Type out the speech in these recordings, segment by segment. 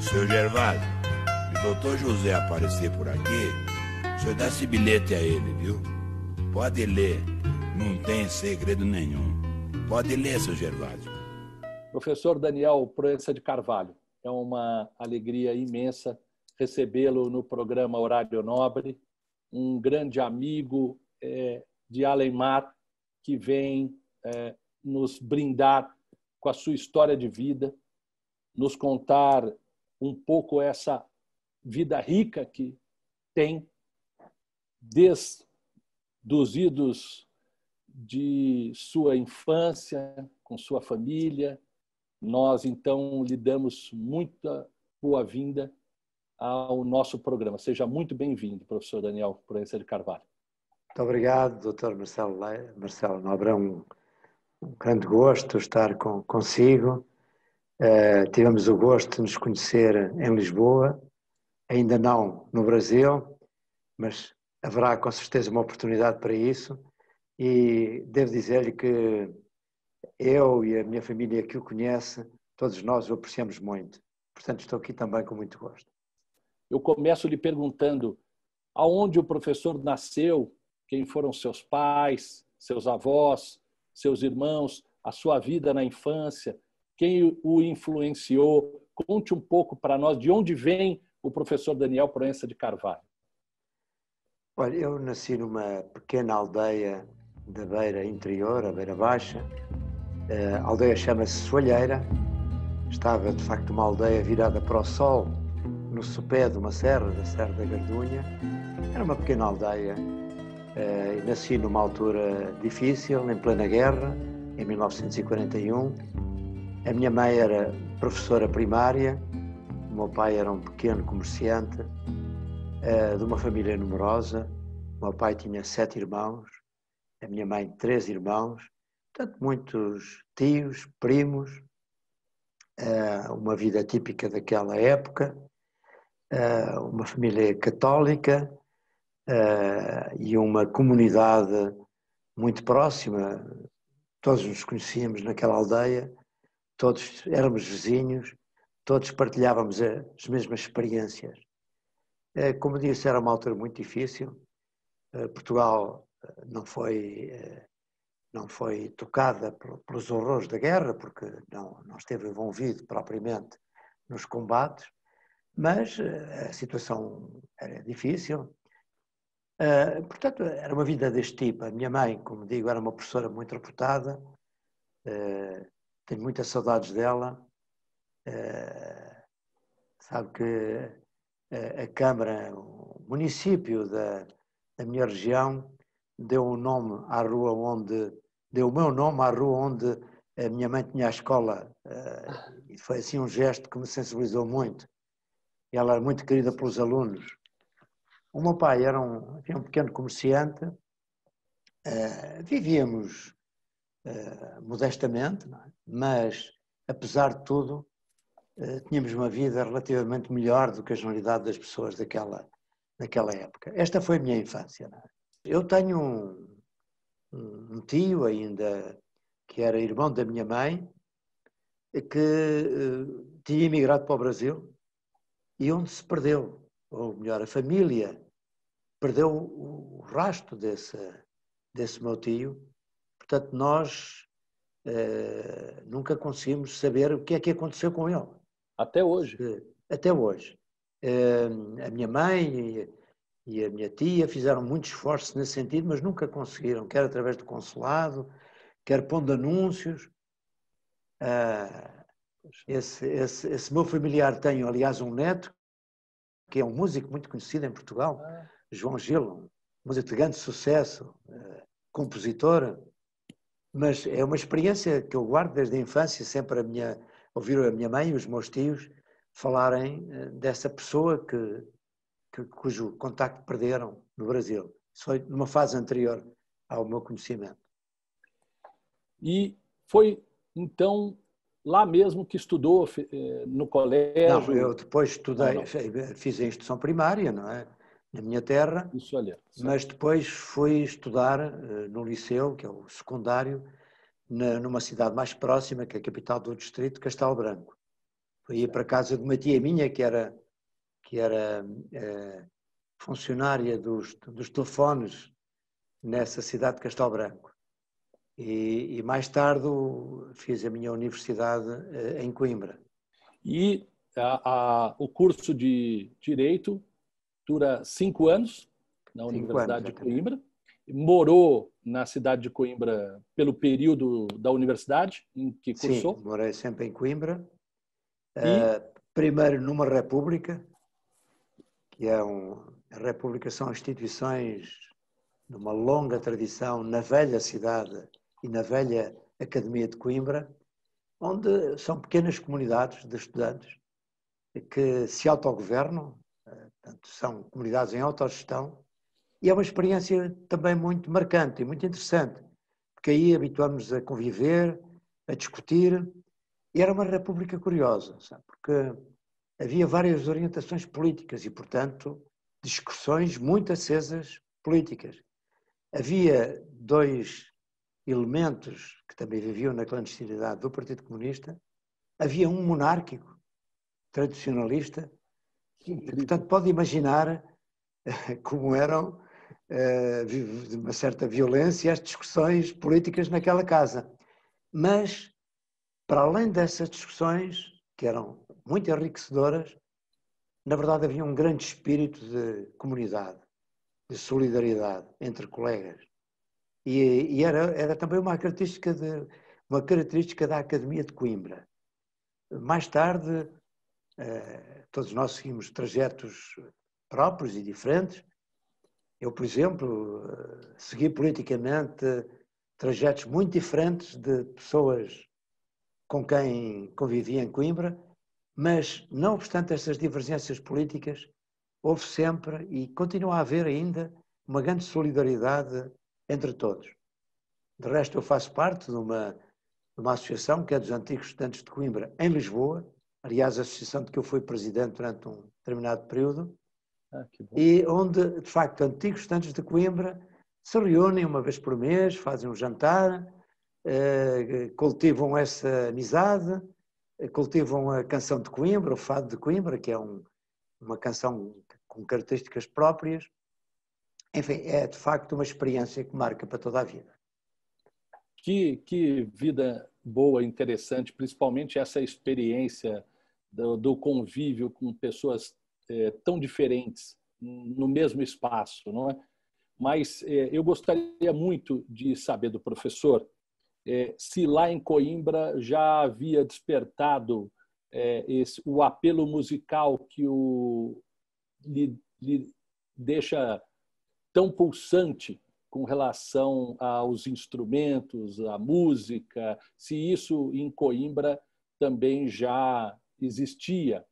Seu Gervásio, se o doutor José aparecer por aqui, o senhor dá esse bilhete a ele, viu? Pode ler, não tem segredo nenhum. Pode ler, seu Gervásio. Professor Daniel Proença de Carvalho, é uma alegria imensa recebê-lo no programa Horário Nobre, um grande amigo é, de Alemar que vem é, nos brindar com a sua história de vida, nos contar um pouco essa vida rica que tem desde os idos de sua infância, com sua família. Nós, então, lhe damos muita boa-vinda ao nosso programa. Seja muito bem-vindo, professor Daniel Proença de Carvalho. Muito obrigado, doutor Marcelo, Marcelo Nobre. É um, um grande gosto estar com, consigo. Uh, tivemos o gosto de nos conhecer em Lisboa, ainda não no Brasil, mas haverá com certeza uma oportunidade para isso. E devo dizer-lhe que eu e a minha família que o conhece, todos nós o apreciamos muito. Portanto, estou aqui também com muito gosto. Eu começo lhe perguntando aonde o professor nasceu, quem foram seus pais, seus avós, seus irmãos, a sua vida na infância, quem o influenciou. Conte um pouco para nós de onde vem o professor Daniel Proença de Carvalho. Olha, eu nasci numa pequena aldeia da beira interior, a beira baixa. A aldeia chama-se Soalheira. Estava, de facto, uma aldeia virada para o sol, no sopé de uma serra, da Serra da Gardunha. Era uma pequena aldeia. Eh, nasci numa altura difícil, em plena guerra, em 1941. A minha mãe era professora primária, o meu pai era um pequeno comerciante eh, de uma família numerosa. O meu pai tinha sete irmãos, a minha mãe três irmãos, portanto muitos tios, primos, eh, uma vida típica daquela época, eh, uma família católica e uma comunidade muito próxima. Todos nos conhecíamos naquela aldeia, todos éramos vizinhos, todos partilhávamos as mesmas experiências. Eh, como disse, era uma altura muito difícil. Eh, Portugal eh, não foi, não foi tocada pelos horrores da guerra, porque não, não esteve envolvido propriamente nos combates, mas a situação era difícil. Portanto, era uma vida deste tipo. A minha mãe, como digo, era uma professora muito reputada, tenho muitas saudades dela. Sabe que a Câmara, o município da, da minha região, deu o um nome à rua onde, deu o meu nome à rua onde a minha mãe tinha a escola. Eh, e foi assim um gesto que me sensibilizou muito. Ela era muito querida pelos alunos. O meu pai era um, um pequeno comerciante, uh, vivíamos uh, modestamente, é? mas apesar de tudo, eh, tínhamos uma vida relativamente melhor do que a generalidade das pessoas daquela, daquela época. Esta foi a minha infância. É? Eu tenho um, um, tio ainda que era irmão da minha mãe, que uh, tinha emigrado para o Brasil e onde se perdeu, ou melhor, a família perdeu o, o rastro desse, desse meu tio. Portanto, nós uh, nunca conseguimos saber o que é que aconteceu com ele. Até hoje? Até hoje. A minha mãe e a minha tia fizeram muito esforço nesse sentido, mas nunca conseguiram, quer através do consulado, quer pondo anúncios. Ah, esse, esse, esse meu familiar tem, aliás, um neto, que é um músico muito conhecido em Portugal, ah. João Gil, um músico de grande sucesso, compositor, mas é uma experiência que eu guardo desde a infância, sempre a minha, ouvir a minha mãe e os meus tios falarem eh, dessa pessoa que, que, cujo contacto perderam no Brasil. Isso foi numa fase anterior ao meu conhecimento. E foi então lá mesmo que estudou eh, no colégio? Não, eu depois estudei, não, não. fiz a instrução primária, não é? Na minha terra. Isso ali. Mas depois fui estudar eh, no liceu, que é o secundário, numa cidade mais próxima, que é a capital do distrito, Castelo Branco. Ir para a casa de uma tia minha que era, que era é, funcionária dos, dos telefones nessa cidade de Castelo Branco. E, e, mais tarde fiz a minha universidade eh, em Coimbra. E a, a, o curso de Direito dura cinco anos na cinco Universidade anos, de Coimbra. Morou na cidade de Coimbra pelo período da universidade em que cursou? Sim, morei sempre em Coimbra. E... Uh, primeiro numa república, que é um... A república são instituições de uma longa tradição na velha cidade e na velha Academia de Coimbra, onde são pequenas comunidades de estudantes que se autogovernam, eh, portanto, são comunidades em autogestão, e é uma experiência também muito marcante e muito interessante, porque aí habituamos a conviver, a discutir, e era uma república curiosa, sabe? porque havia várias orientações políticas e, portanto, discussões muito acesas políticas. Havia dois elementos que também viviam na clandestinidade do Partido Comunista, havia um monárquico, tradicionalista, portanto, pode imaginar eh, como eram eh, de uma certa violência as discussões políticas naquela casa. Mas, para além dessas discussões, que eram muito enriquecedoras, na verdade havia um grande espírito de comunidade, de solidariedade entre colegas. E, e era, era também uma característica, de, uma característica da Academia de Coimbra. Mais tarde, todos nós seguimos trajetos próprios e diferentes. Eu, por exemplo, eh, segui politicamente trajetos muito diferentes de pessoas com quem convivia em Coimbra, mas, não obstante essas divergências políticas, houve sempre e continua a haver ainda uma grande solidariedade entre todos. De resto, eu faço parte de uma, de uma associação que é dos antigos estudantes de Coimbra, em Lisboa, aliás, a associação de que eu fui presidente durante um determinado período, ah, e onde, de facto, antigos estudantes de Coimbra se reúnem uma vez por mês, fazem um jantar, eh, cultivam essa amizade, cultivam a canção de Coimbra, o fado de Coimbra, que é um, uma canção com características próprias, enfim, é de facto uma experiência que marca para toda a vida. Que, que vida boa, interessante, principalmente essa experiência do, do convívio com pessoas é, tão diferentes no mesmo espaço, não é? Mas é, eu gostaria muito de saber do professor é, se lá em Coimbra já havia despertado é, esse, o apelo musical que o, lhe, lhe deixa tão pulsante com relação aos instrumentos, à música, se isso em Coimbra também já existia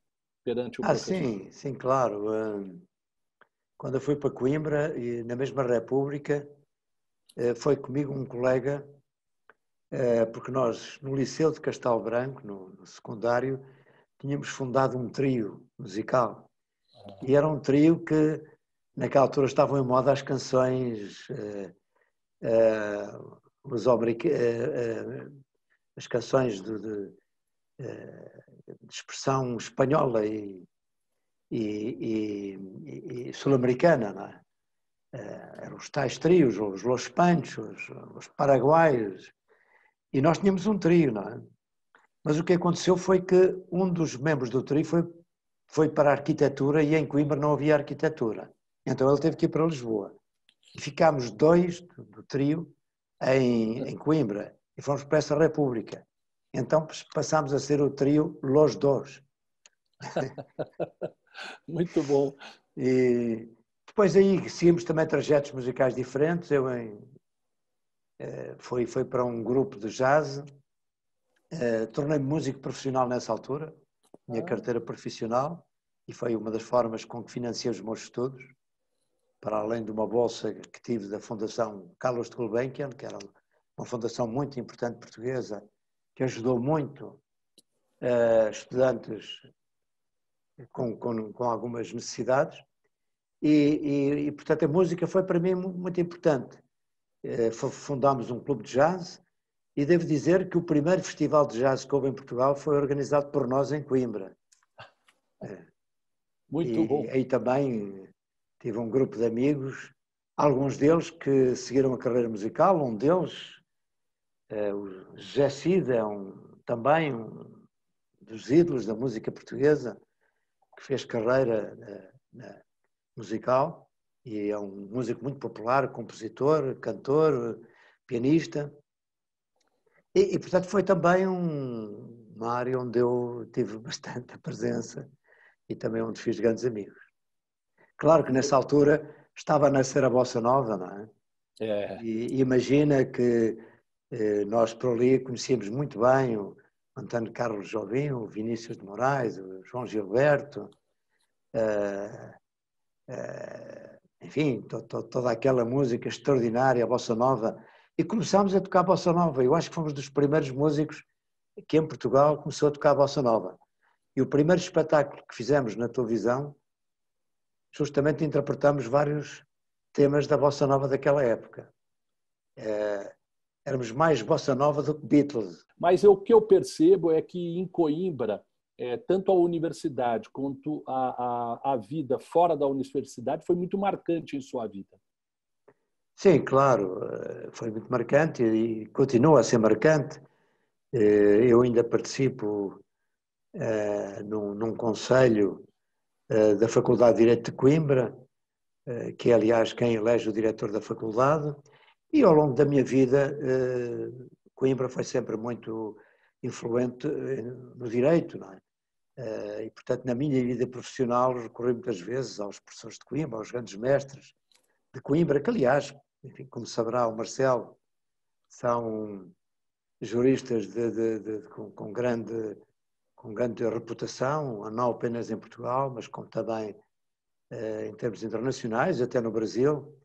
perante o ah, professor. sim, sim, claro. Quando eu fui para Coimbra, na mesma República, eh, foi comigo um colega, eh, porque nós, no Liceu de Castelo Branco, no secundário, tínhamos fundado um trio musical. E era um trio que naquela altura estavam em moda as canções uh, uh, uh, as canções de, de, de, expressão espanhola e, e, e, e sul-americana, não é? eram os tais trios, os Los Panchos, os Paraguaios, e nós tínhamos um trio, não é? Mas o que aconteceu foi que um dos membros do trio foi, foi para a arquitetura e em Coimbra não havia arquitetura. Então ele teve que ir para Lisboa. E ficámos dois do, do trio em, em, Coimbra e fomos para essa República. Então passámos a ser o trio Los Dos. Muito bom. E depois aí seguimos também trajetos musicais diferentes. Eu em, eh, foi, foi para um grupo de jazz. Eh, tornei-me músico profissional nessa altura, minha ah. carteira profissional, e foi uma das formas com que financiei os meus estudos para além de uma bolsa que tive da Fundação Carlos de Gulbenkian, que era uma fundação muito importante portuguesa, que ajudou muito uh, estudantes com, com, com, algumas necessidades. E, e, e, portanto, a música foi para mim muito importante. Uh, fundámos um clube de jazz E devo dizer que o primeiro festival de jazz que houve em Portugal foi organizado por nós em Coimbra. É. Muito e, bom. Aí também tive um grupo de amigos, alguns deles que seguiram a carreira musical, um deles, é, o José é um, também um dos ídolos da música portuguesa, que fez carreira na, na musical e é um músico muito popular, compositor, cantor, pianista. E, e, portanto, foi também um, uma área onde eu tive bastante presença e também onde fiz grandes amigos. Claro que nessa altura estava a nascer a Bossa Nova, não é? é. E, imagina que eh, nós por ali conhecíamos muito bem o Antônio Carlos Jobim, o Vinícius de Moraes, o João Gilberto, eh, eh, enfim, to, to, toda aquela música extraordinária, a Bossa Nova, e começámos a tocar bossa nova. Eu acho que fomos dos primeiros músicos que em Portugal começou a tocar bossa nova. E o primeiro espetáculo que fizemos na televisão, justamente interpretamos vários temas da bossa nova daquela época. É, éramos mais bossa nova do que Beatles. Mas o que eu percebo é que em Coimbra, é, tanto a universidade quanto a, a, a vida fora da universidade foi muito marcante em sua vida. Sim, claro, eh, foi muito marcante e continua a ser marcante. Eh, eu ainda participo uh, num, num conselho da Faculdade de Direito de Coimbra, uh, que é, aliás, quem elege o diretor da faculdade, e ao longo da minha vida, Coimbra foi sempre muito influente no direito, não é? E, portanto, na minha vida profissional, recorri muitas vezes aos professores de Coimbra, aos grandes mestres de Coimbra, que, aliás, enfim, como saberá o Marcelo, são juristas de, de, de, com, com, grande, com grande reputação, não apenas em Portugal, mas como também eh, em termos internacionais, até no Brasil.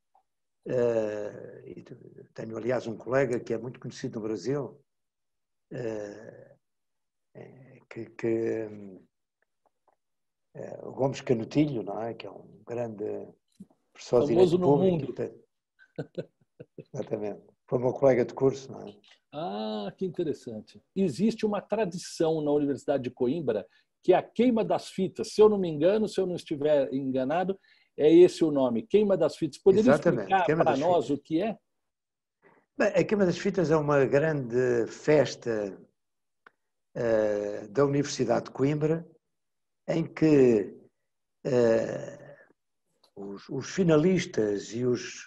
Eh, tenho, aliás, um colega que é muito conhecido no Brasil, eh, que, que o Gomes Canutilho, não é? que é um grande professor de direito público. Exatamente. Foi meu colega de curso, não é? Ah, que interessante. Existe uma tradição na Universidade de Coimbra que é a queima das fitas. Se eu não me engano, se eu não estiver enganado, é esse o nome, queima das fitas. Poderia Exatamente. explicar para nós fitas. o que é? Bem, a queima das fitas é uma grande festa uh, da Universidade de Coimbra em que uh, os, os, finalistas e os,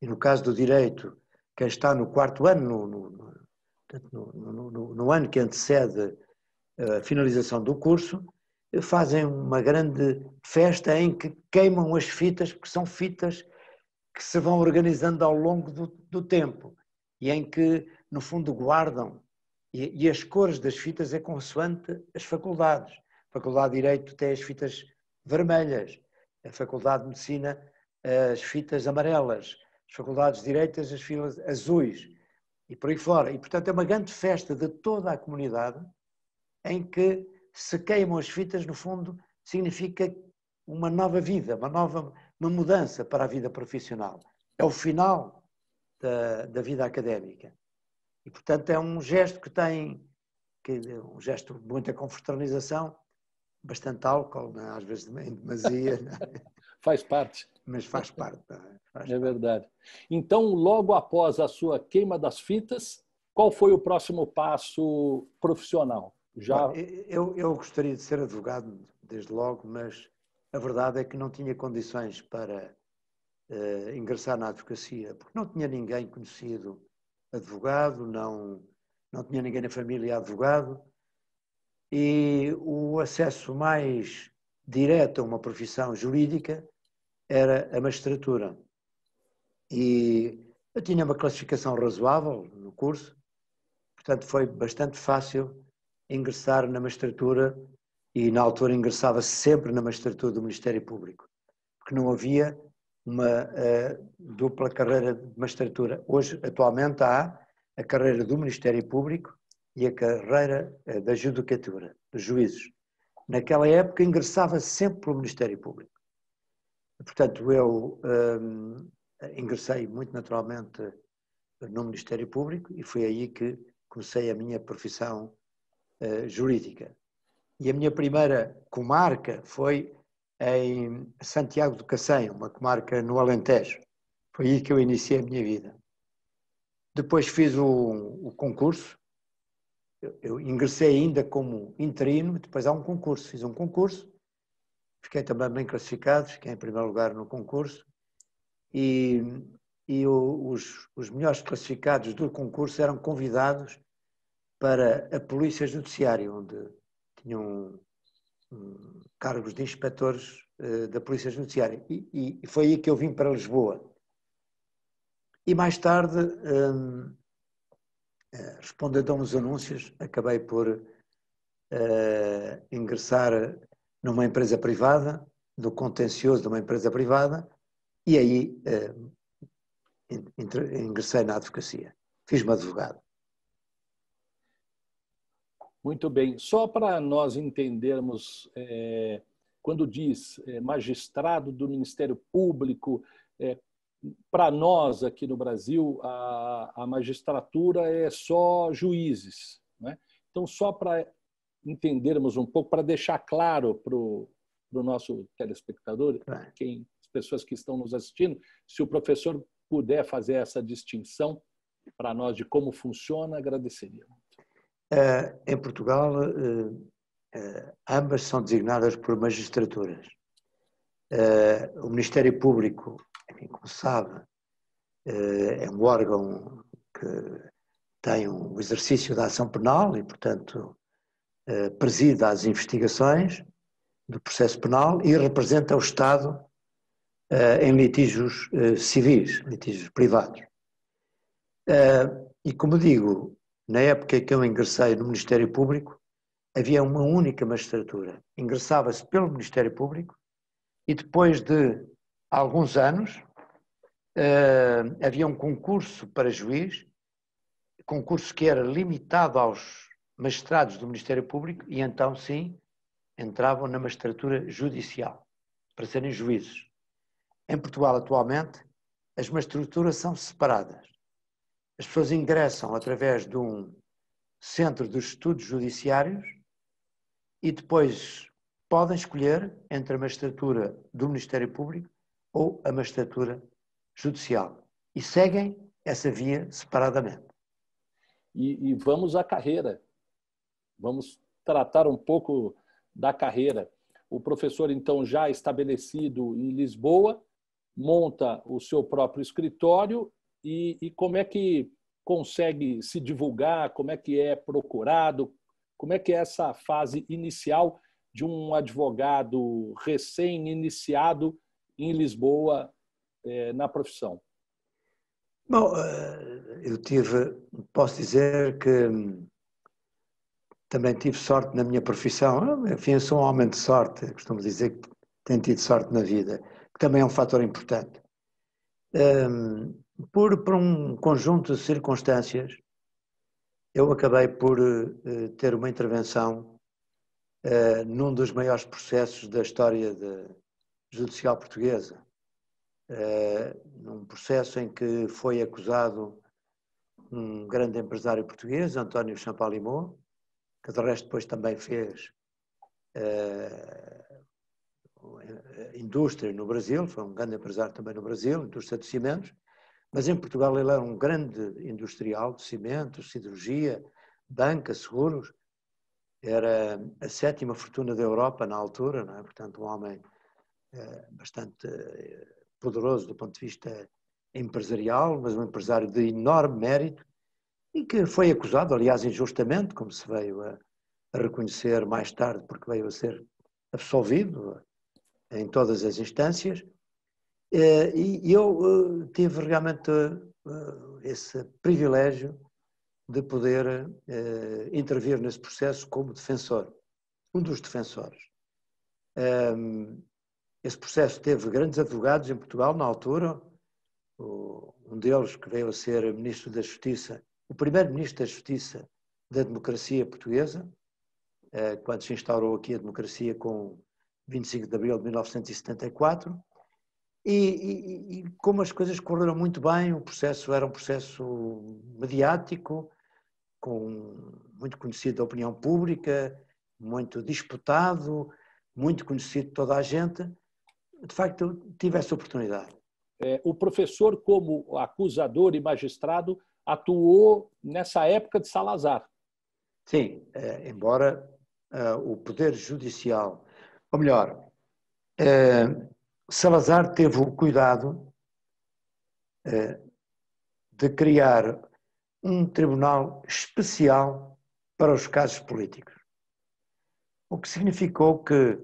e no caso do direito, quem está no quarto ano, no, no, no, no ano que antecede a finalização do curso, fazem uma grande festa em que queimam as fitas, porque são fitas que se vão organizando ao longo do, do tempo e em que, no fundo, guardam. E, e, as cores das fitas é consoante as faculdades. A Faculdade de Direito tem as fitas vermelhas, a Faculdade de Medicina as fitas amarelas, as faculdades de direitas, as filas azuis e por aí fora. E, portanto, é uma grande festa de toda a comunidade em que se queimam as fitas, no fundo, significa uma nova vida, uma nova uma mudança para a vida profissional. É o final da, da vida académica. E, portanto, é um gesto que tem, que, um gesto de muita confraternização, bastante álcool, né? às vezes em demasia. Faz parte. Mas faz parte. Né? Faz é verdade. Então, logo após a sua queima das fitas, qual foi o próximo passo profissional? Já... Eu, eu gostaria de ser advogado desde logo, mas a verdade é que não tinha condições para uh, ingressar na advocacia, porque não tinha ninguém conhecido advogado, não, não tinha ninguém na família advogado, e o acesso mais direto a uma profissão jurídica era a magistratura. E eu tinha uma classificação razoável no curso, portanto foi bastante fácil ingressar na magistratura e na altura ingressava sempre na magistratura do Ministério Público, porque não havia uma uh, dupla carreira de magistratura. Hoje, atualmente, há a carreira do Ministério Público e a carreira uh, da judicatura, dos juízes. Naquela época ingressava sempre pelo Ministério Público. Portanto, eu um, ingressei muito naturalmente no Ministério Público e foi aí que comecei a minha profissão uh, jurídica. E a minha primeira comarca foi em Santiago do Cacém, uma comarca no Alentejo. Foi aí que eu iniciei a minha vida. Depois fiz o, o concurso, eu, eu, ingressei ainda como interino, depois há um concurso, fiz um concurso, fiquei também bem classificado, fiquei em primeiro lugar no concurso, e, e o, os, os melhores classificados do concurso eram convidados para a Polícia Judiciária, onde tinham um, cargos de inspectores uh, da Polícia Judiciária. E, e, foi aí que eu vim para Lisboa. E mais tarde, um, uh, eh, respondendo a uns anúncios, acabei por uh, ingressar numa empresa privada, no contencioso de uma empresa privada, e aí ingressei na advocacia. Fiz-me advogado. Muito bem. Só para nós entendermos, é, quando diz é, magistrado do Ministério Público, é, para nós aqui no Brasil, a, a, magistratura é só juízes. Né? Então, só para entendermos um pouco, para deixar claro para o nosso telespectador, quem, as pessoas que estão nos assistindo, se o professor puder fazer essa distinção para nós de como funciona, agradeceria. Uh, em Portugal, uh, ambas são designadas por magistraturas. o Ministério Público, como sabe, é um órgão que tem um exercício da ação penal e, portanto, preside as investigações do processo penal e representa o Estado em litígios civis, litígios privados. e, como digo, na época em que eu ingressei no Ministério Público, havia uma única magistratura. Ingressava-se pelo Ministério Público e depois de alguns anos havia um concurso para juiz, concurso que era limitado aos magistrados do Ministério Público e então sim entravam na magistratura judicial para serem juízes. Em Portugal atualmente as magistraturas são separadas. As pessoas ingressam através de um centro de estudos judiciários e depois podem escolher entre a magistratura do Ministério Público ou a magistratura judicial e seguem essa via separadamente. E, e vamos à carreira. Vamos tratar um pouco da carreira. O professor, então, já estabelecido em Lisboa, monta o seu próprio escritório e, e como é que consegue se divulgar, como é que é procurado, como é que é essa fase inicial de um advogado recém-iniciado em Lisboa é, na profissão? Bom, eh, eu tive, posso dizer que hum, também tive sorte na minha profissão. Enfim, sou um homem de sorte, costumo dizer que tenho tido sorte na vida, que também é um fator importante. Um, por, por um conjunto de circunstâncias, eu acabei por uh, ter uma intervenção uh, num dos maiores processos da história de, judicial portuguesa. Uh, num processo em que foi acusado um grande empresário português, António Champalimau, que de resto depois também fez indústria no Brasil, foi um grande empresário também no Brasil, indústria de cimentos, mas em Portugal ele era um grande industrial de cimentos, siderurgia, banca, seguros. Era a sétima fortuna da Europa na altura, é? portanto, um homem eh, bastante eh, poderoso do ponto de vista empresarial, mas um empresário de enorme mérito e que foi acusado, aliás, injustamente, como se veio a, a reconhecer mais tarde, porque veio a ser absolvido em todas as instâncias. Eh, e eu eh, tive realmente eh, esse privilégio de poder intervir nesse processo como defensor, um dos defensores. Ehm, esse processo teve grandes advogados em Portugal na altura, um deles que veio a ser Ministro da Justiça, o primeiro Ministro da Justiça da democracia portuguesa, quando se instaurou aqui a democracia com 25 de abril de 1974, E, e, e, como as coisas correram muito bem, o processo era um processo mediático, com muito conhecido da opinião pública, muito disputado, muito conhecido de toda a gente. De facto, tive essa oportunidade. É, o professor, como acusador e magistrado, atuou nessa época de Salazar. Sim, é, embora é, o Poder Judicial, ou melhor, é, Salazar teve o cuidado de criar um tribunal especial para os casos políticos. O que significou que,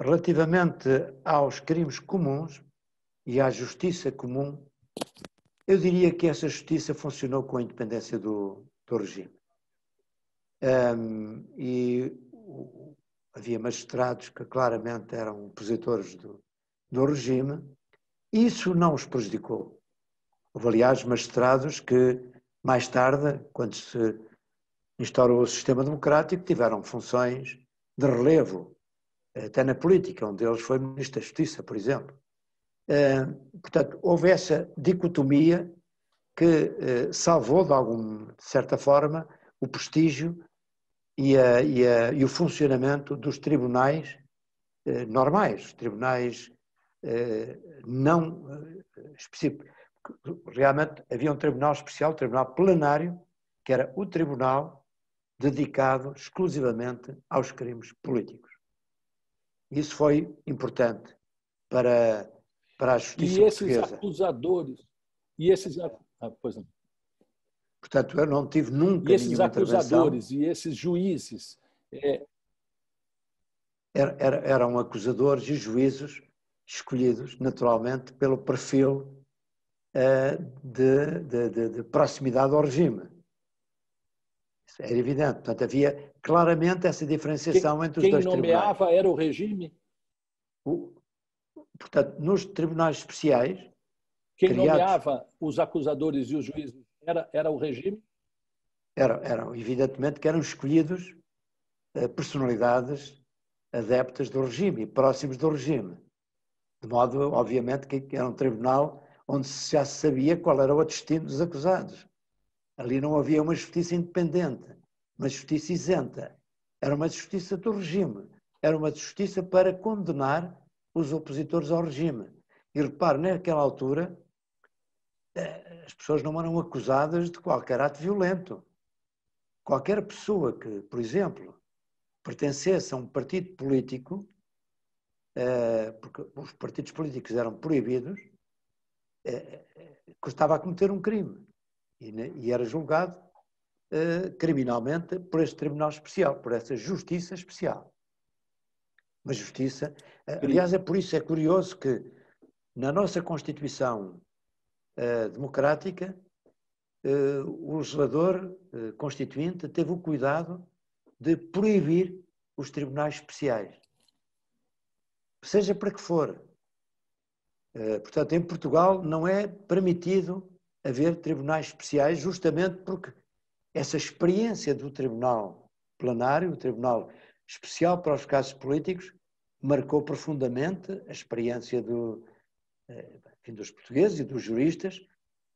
relativamente aos crimes comuns e à justiça comum, eu diria que essa justiça funcionou com a independência do, do regime. Um, e havia magistrados que claramente eram opositores do, do regime, isso não os prejudicou. Houve, aliás, magistrados que mais tarde, quando se instaurou o sistema democrático, tiveram funções de relevo, até na política. Um deles foi Ministro da Justiça, por exemplo. Eh, portanto, houve essa dicotomia que eh, salvou, de alguma de certa forma, o prestígio e, a, e, a, e o funcionamento dos tribunais eh, normais, tribunais não específicos realmente havia um tribunal especial, um tribunal plenário, que era o tribunal dedicado exclusivamente aos crimes políticos. Isso foi importante para, para a justiça e esses portuguesa. acusadores e esses ah, pois não. Portanto, eu não tive nunca e esses acusadores e esses juízes é... eram acusadores e juízes escolhidos naturalmente pelo perfil eh, de, de, de, de proximidade ao regime. Isso era evidente. Portanto, havia claramente essa diferenciação quem, entre os dois tribunais. Quem nomeava era o regime? O, portanto, nos tribunais especiais. Quem criados, nomeava os acusadores e os juízes era, era o regime? Eram, eram, evidentemente, que eram escolhidos uh, personalidades adeptas do regime e próximos do regime. De modo, obviamente, que era um tribunal onde já se sabia qual era o destino dos acusados. Ali não havia uma justiça independente, uma justiça isenta. Era uma justiça do regime. Era uma justiça para condenar os opositores ao regime. E repare, naquela altura, eh, as pessoas não eram acusadas de qualquer ato violento. Qualquer pessoa que, por exemplo, pertencesse a um partido político, eh, porque os partidos políticos eram proibidos, custava a cometer um crime e, era julgado criminalmente por este Tribunal Especial, por essa Justiça Especial. Uma justiça. Uh, aliás, é por isso é curioso que na nossa Constituição uh, democrática o legislador constituinte teve o cuidado de proibir os tribunais especiais. Seja para que for, portanto, em Portugal não é permitido haver tribunais especiais, justamente porque essa experiência do tribunal plenário, o tribunal especial para os casos políticos, marcou profundamente a experiência do, eh, enfim, dos portugueses e dos juristas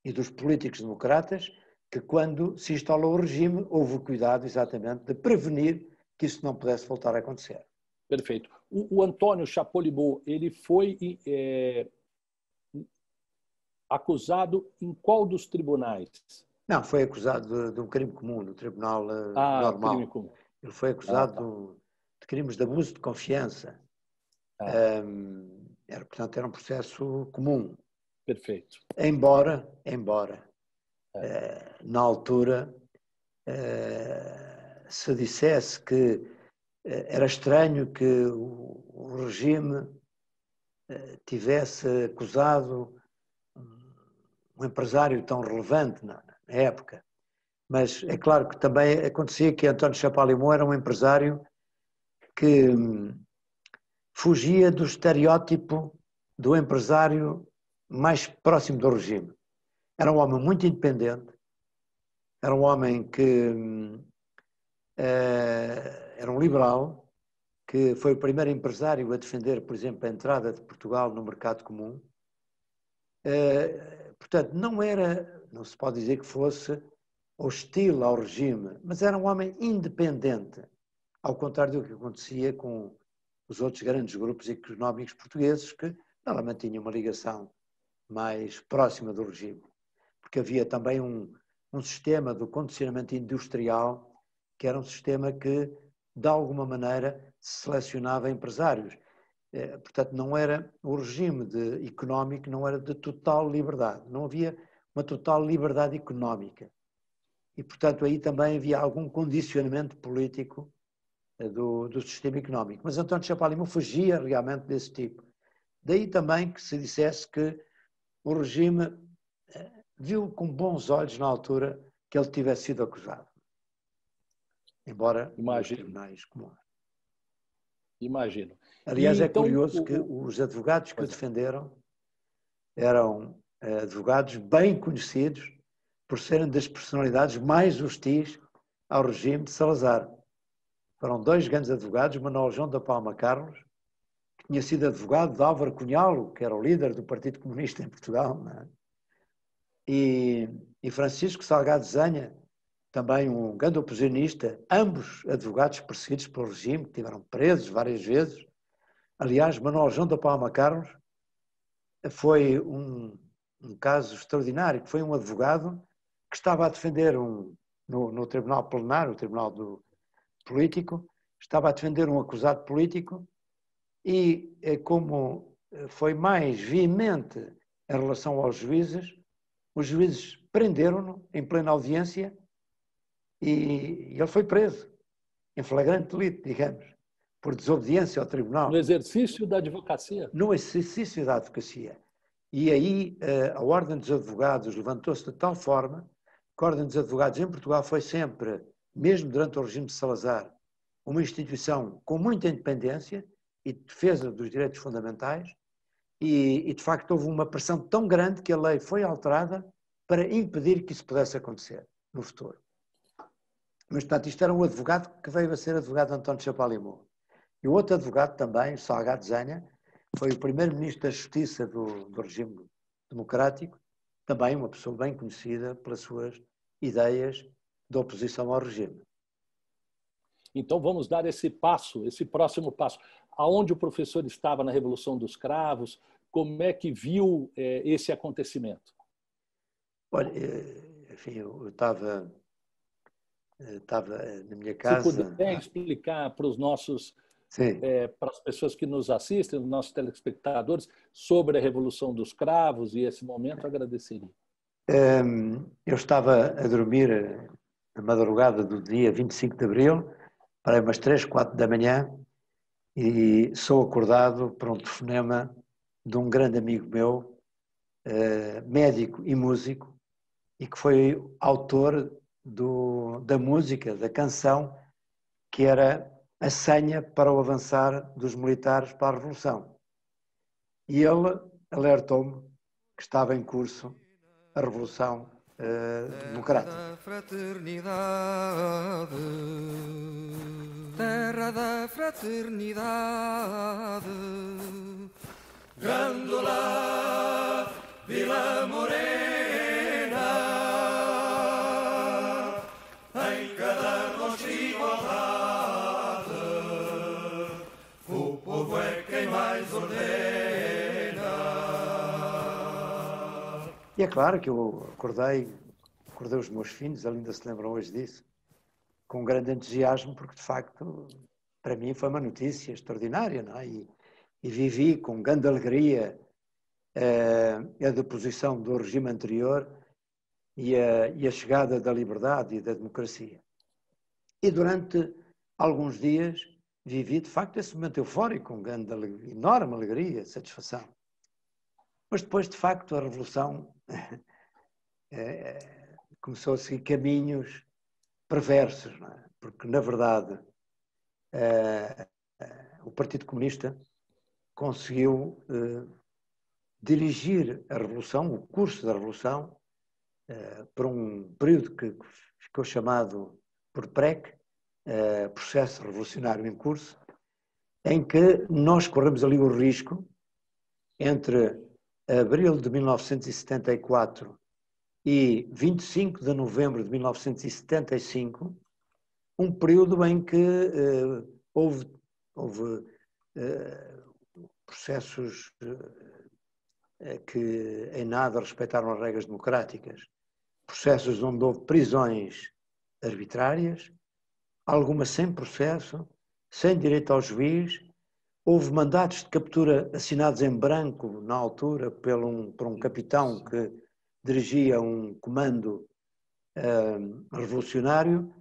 e dos políticos democratas, que quando se instalou o regime houve o cuidado exatamente de prevenir que isso não pudesse voltar a acontecer. Perfeito. O, o Antônio Chapolibot, ele foi é, acusado em qual dos tribunais? Não, foi acusado de, de um crime comum, no tribunal uh, ah, normal. Crime comum. Ele foi acusado ah, tá. De crimes de abuso de confiança. Ah. Um, era, portanto, era um processo comum. Perfeito. Embora, embora, é. uh, na altura, uh, se dissesse que era estranho que o, o regime tivesse acusado um empresário tão relevante na, na, época. Mas é claro que também acontecia que António Chapalimou era um empresário que hum, fugia do estereótipo do empresário mais próximo do regime. Era um homem muito independente, era um homem que uh, era um liberal, que foi o primeiro empresário a defender, por exemplo, a entrada de Portugal no mercado comum portanto, não era, não se pode dizer que fosse hostil ao regime, mas era um homem independente, ao contrário do que acontecia com os outros grandes grupos económicos portugueses que normalmente tinham uma ligação mais próxima do regime, porque havia também um, um sistema do condicionamento industrial que era um sistema que, de alguma maneira, selecionava empresários. Eh, portanto, não era o regime de, económico não era de total liberdade, não havia uma total liberdade económica. E, portanto, aí também havia algum condicionamento político do, do sistema económico. Mas António Chapalimau fugia realmente desse tipo. Daí também que se dissesse que o regime eh, viu com bons olhos na altura que ele tivesse sido acusado embora Imagino. tribunais comuns. Imagino. Aliás, e é então, curioso o... que os advogados que o defenderam eram eh, advogados bem conhecidos por serem das personalidades mais hostis ao regime de Salazar. Foram dois grandes advogados, Manuel João da Palma Carlos, que tinha sido advogado de Álvaro Cunhalo, que era o líder do Partido Comunista em Portugal, é? e, e Francisco Salgado Zanha, também um grande oposicionista, ambos advogados perseguidos pelo regime, que tiveram presos várias vezes. Aliás, Manuel João da Palma Carlos foi um, um caso extraordinário, que foi um advogado que estava a defender um, no, no Tribunal Plenário, o Tribunal do Político, estava a defender um acusado político e, eh, como foi mais veemente em relação aos juízes, os juízes prenderam-no em plena audiência e ele foi preso, em flagrante delito, digamos, por desobediência ao tribunal. No exercício da advocacia? No exercício da advocacia. E aí eh, a Ordem dos Advogados levantou-se de tal forma que a Ordem dos Advogados em Portugal foi sempre, mesmo durante o regime de Salazar, uma instituição com muita independência e defesa dos direitos fundamentais, e, e, de facto houve uma pressão tão grande que a lei foi alterada para impedir que isso pudesse acontecer no futuro. Mas, portanto, isto era um advogado que veio a ser advogado António Chapalimau. E o outro advogado também, Salgado Zanha, foi o primeiro-ministro da Justiça do, do regime democrático, também uma pessoa bem conhecida pelas suas ideias de oposição ao regime. Então vamos dar esse passo, esse próximo passo. Aonde o professor estava na Revolução dos Cravos? Como é que viu é, esse acontecimento? Olha, eh, enfim, eu estava estava eh, na minha casa. Se puder explicar para os nossos, é, para as pessoas que nos assistem, os nossos telespectadores, sobre a Revolução dos Cravos e esse momento, agradeceria. Ehm, eu estava a dormir eh, na madrugada do dia 25 de abril, para umas 3, 4 da manhã, e sou acordado por um telefonema de um grande amigo meu, médico e músico, e que foi autor do, da música, da canção, que era a senha para o avançar dos militares para a Revolução. E ele alertou-me que estava em curso a Revolução uh, Democrática. Terra da fraternidade, terra da fraternidade, Grândola, Vila Morena. E é claro que eu acordei, acordei os meus filhos, ainda se lembram hoje disso, com grande entusiasmo, porque de facto para mim foi uma notícia extraordinária, não é? E, e vivi com grande alegria eh, a deposição do regime anterior e a, e a chegada da liberdade e da democracia. E durante alguns dias vivi de facto esse momento eufórico, com grande, enorme alegria, satisfação. Mas depois, de facto, a Revolução é, começou a seguir caminhos perversos, é? porque, na verdade, é, o Partido Comunista conseguiu dirigir a Revolução, o curso da Revolução, por um período que ficou chamado por PREC, Processo Revolucionário em Curso, em que nós corremos ali o risco entre abril de 1974 e 25 de novembro de 1975, um período em que uh, houve, houve uh, processos uh, que em nada respeitaram as regras democráticas, processos onde houve prisões arbitrárias, algumas sem processo, sem direito ao juiz, houve mandatos de captura assinados em branco na altura por um, por um capitão que dirigia um comando uh, revolucionário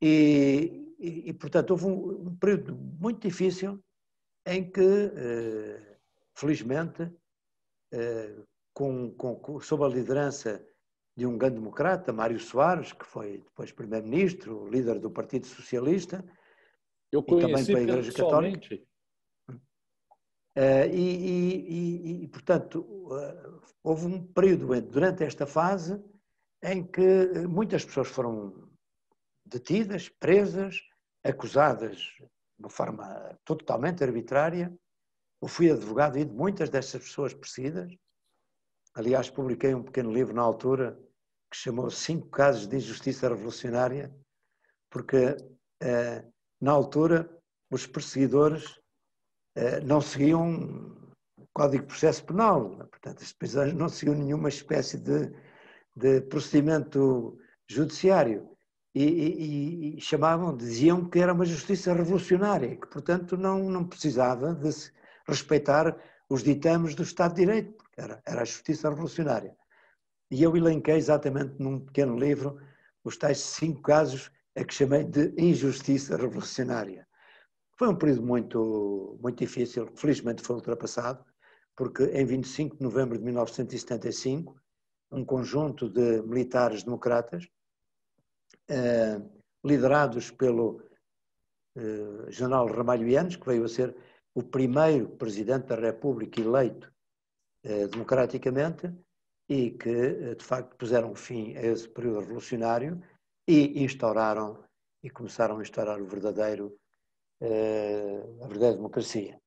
e, e, e, portanto, houve um, um, período muito difícil em que, uh, felizmente, uh, com, com, sob a liderança de um grande democrata, Mário Soares, que foi depois primeiro-ministro, líder do Partido Socialista, Eu e também para a Igreja Católica. Uh, e, e, e, portanto, uh, houve um período durante esta fase em que muitas pessoas foram detidas, presas, acusadas de uma forma totalmente arbitrária. Eu fui advogado de muitas dessas pessoas perseguidas. Aliás, publiquei um pequeno livro na altura que chamou Cinco Casos de Injustiça Revolucionária, porque uh, na altura os perseguidores eh, não seguiam Código de Processo Penal. Portanto, as prisões não seguiam nenhuma espécie de, de procedimento judiciário. E, e, e, chamavam, diziam que era uma justiça revolucionária, que, portanto, não, não precisava de respeitar os ditames do Estado de Direito, porque era, era a justiça revolucionária. E eu elenquei exatamente num pequeno livro os tais cinco casos a que chamei de injustiça revolucionária. Foi um período muito, muito difícil, felizmente foi ultrapassado, porque em 25 de novembro de 1975, um conjunto de militares democratas, eh, liderados pelo eh, general Ramalho Yanes, que veio a ser o primeiro presidente da República eleito eh, democraticamente, e que, de facto, puseram fim a esse período revolucionário e instauraram e começaram a instaurar o verdadeiro a verdadeira democracia.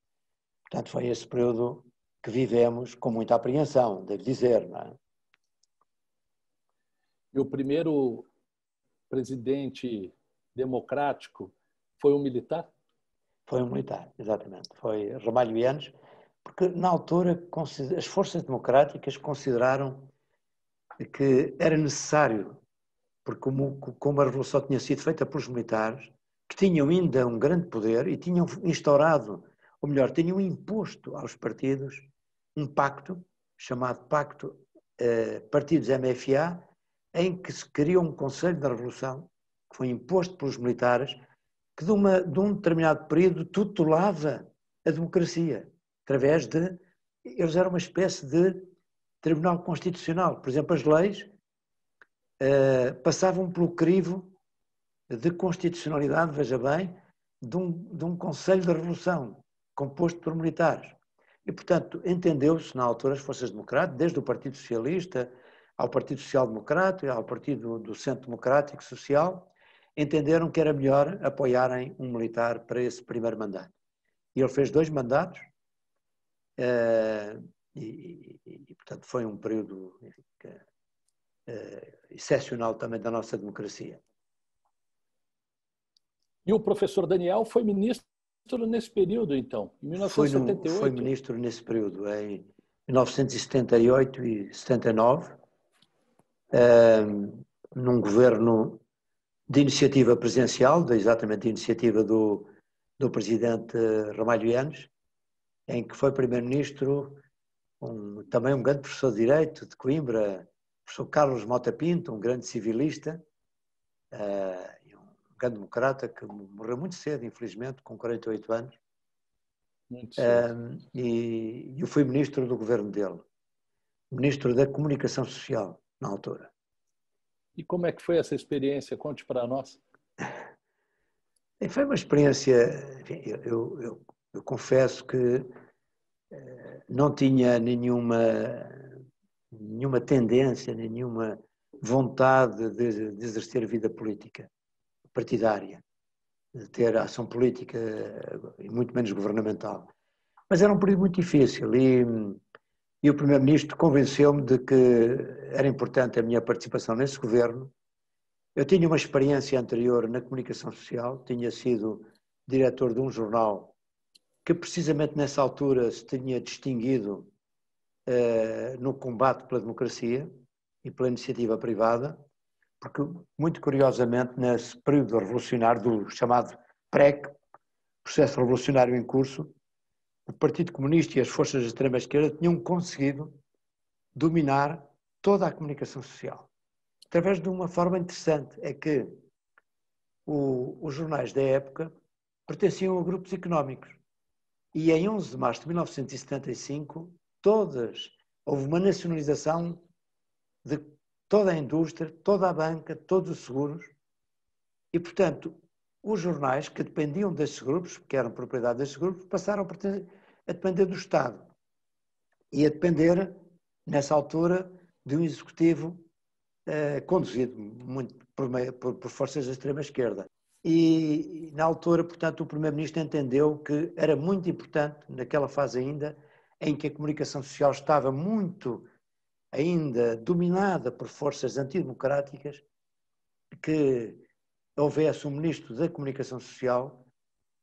Portanto, foi esse período que vivemos com muita apreensão, devo dizer. Não é? E o primeiro presidente democrático foi um militar? Foi um militar, exatamente. Foi Ramalho Yanes, porque na altura as forças democráticas consideraram que era necessário, porque como, como a revolução tinha sido feita pelos militares, que tinham ainda um grande poder e tinham instaurado, ou melhor, tinham imposto aos partidos um pacto, chamado Pacto eh, Partidos MFA, em que se criou um Conselho da Revolução, que foi imposto pelos militares, que de, uma, de um determinado período tutelava a democracia, através de. Eles eram uma espécie de Tribunal Constitucional. Por exemplo, as leis eh, passavam pelo crivo de constitucionalidade, veja bem, de um, de um Conselho de Revolução, composto por militares. E, portanto, entendeu-se na altura as forças democráticas, desde o Partido Socialista ao Partido Social Democrata, ao Partido do Centro Democrático Social, entenderam que era melhor apoiarem um militar para esse primeiro mandato. E ele fez dois mandatos, uh, e, e, e, portanto, foi um período enfim, uh, excepcional também da nossa democracia. E o professor Daniel foi ministro nesse período, então, em 1978? Foi, no, foi ministro nesse período, em 1978 e 79, um, num governo de iniciativa presidencial, de, exatamente de iniciativa do, do presidente Ramalho Yanes, em que foi primeiro-ministro um, também um grande professor de Direito de Coimbra, professor Carlos Mota Pinto, um grande civilista, uh, grande democrata que morreu muito cedo, infelizmente, com 48 anos. Um, e eu fui ministro do governo dele, ministro da Comunicação Social, na altura. E como é que foi essa experiência? Conte para nós. Foi uma experiência, enfim, eu, eu, eu, confesso que eh, não tinha nenhuma, nenhuma tendência, nenhuma vontade de, de exercer vida política partidária, de ter ação política e muito menos governamental. Mas era um período muito difícil e e o Primeiro-Ministro convenceu-me de que era importante a minha participação nesse governo. Eu tinha uma experiência anterior na comunicação social, tinha sido diretor de um jornal que precisamente nessa altura se tinha distinguido uh, no combate pela democracia e pela iniciativa privada, porque muito curiosamente nesse período revolucionário do chamado PREC, processo revolucionário em curso, o Partido Comunista e as forças de extrema-esquerda tinham conseguido dominar toda a comunicação social. Através de uma forma interessante, é que o, os jornais da época pertenciam a grupos económicos. E em 11 de março de 1975, todas, houve uma nacionalização de toda a indústria, toda a banca, todos os seguros. E, portanto, os jornais que dependiam desses grupos, que eram propriedade desses grupos, passaram a depender do Estado e a depender, nessa altura, de um executivo eh, conduzido muito por, meio, por, por forças da extrema-esquerda. E, na altura, portanto, o Primeiro-Ministro entendeu que era muito importante, naquela fase ainda, em que a comunicação social estava muito ainda dominada por forças antidemocráticas, que houvesse um Ministro da Comunicação Social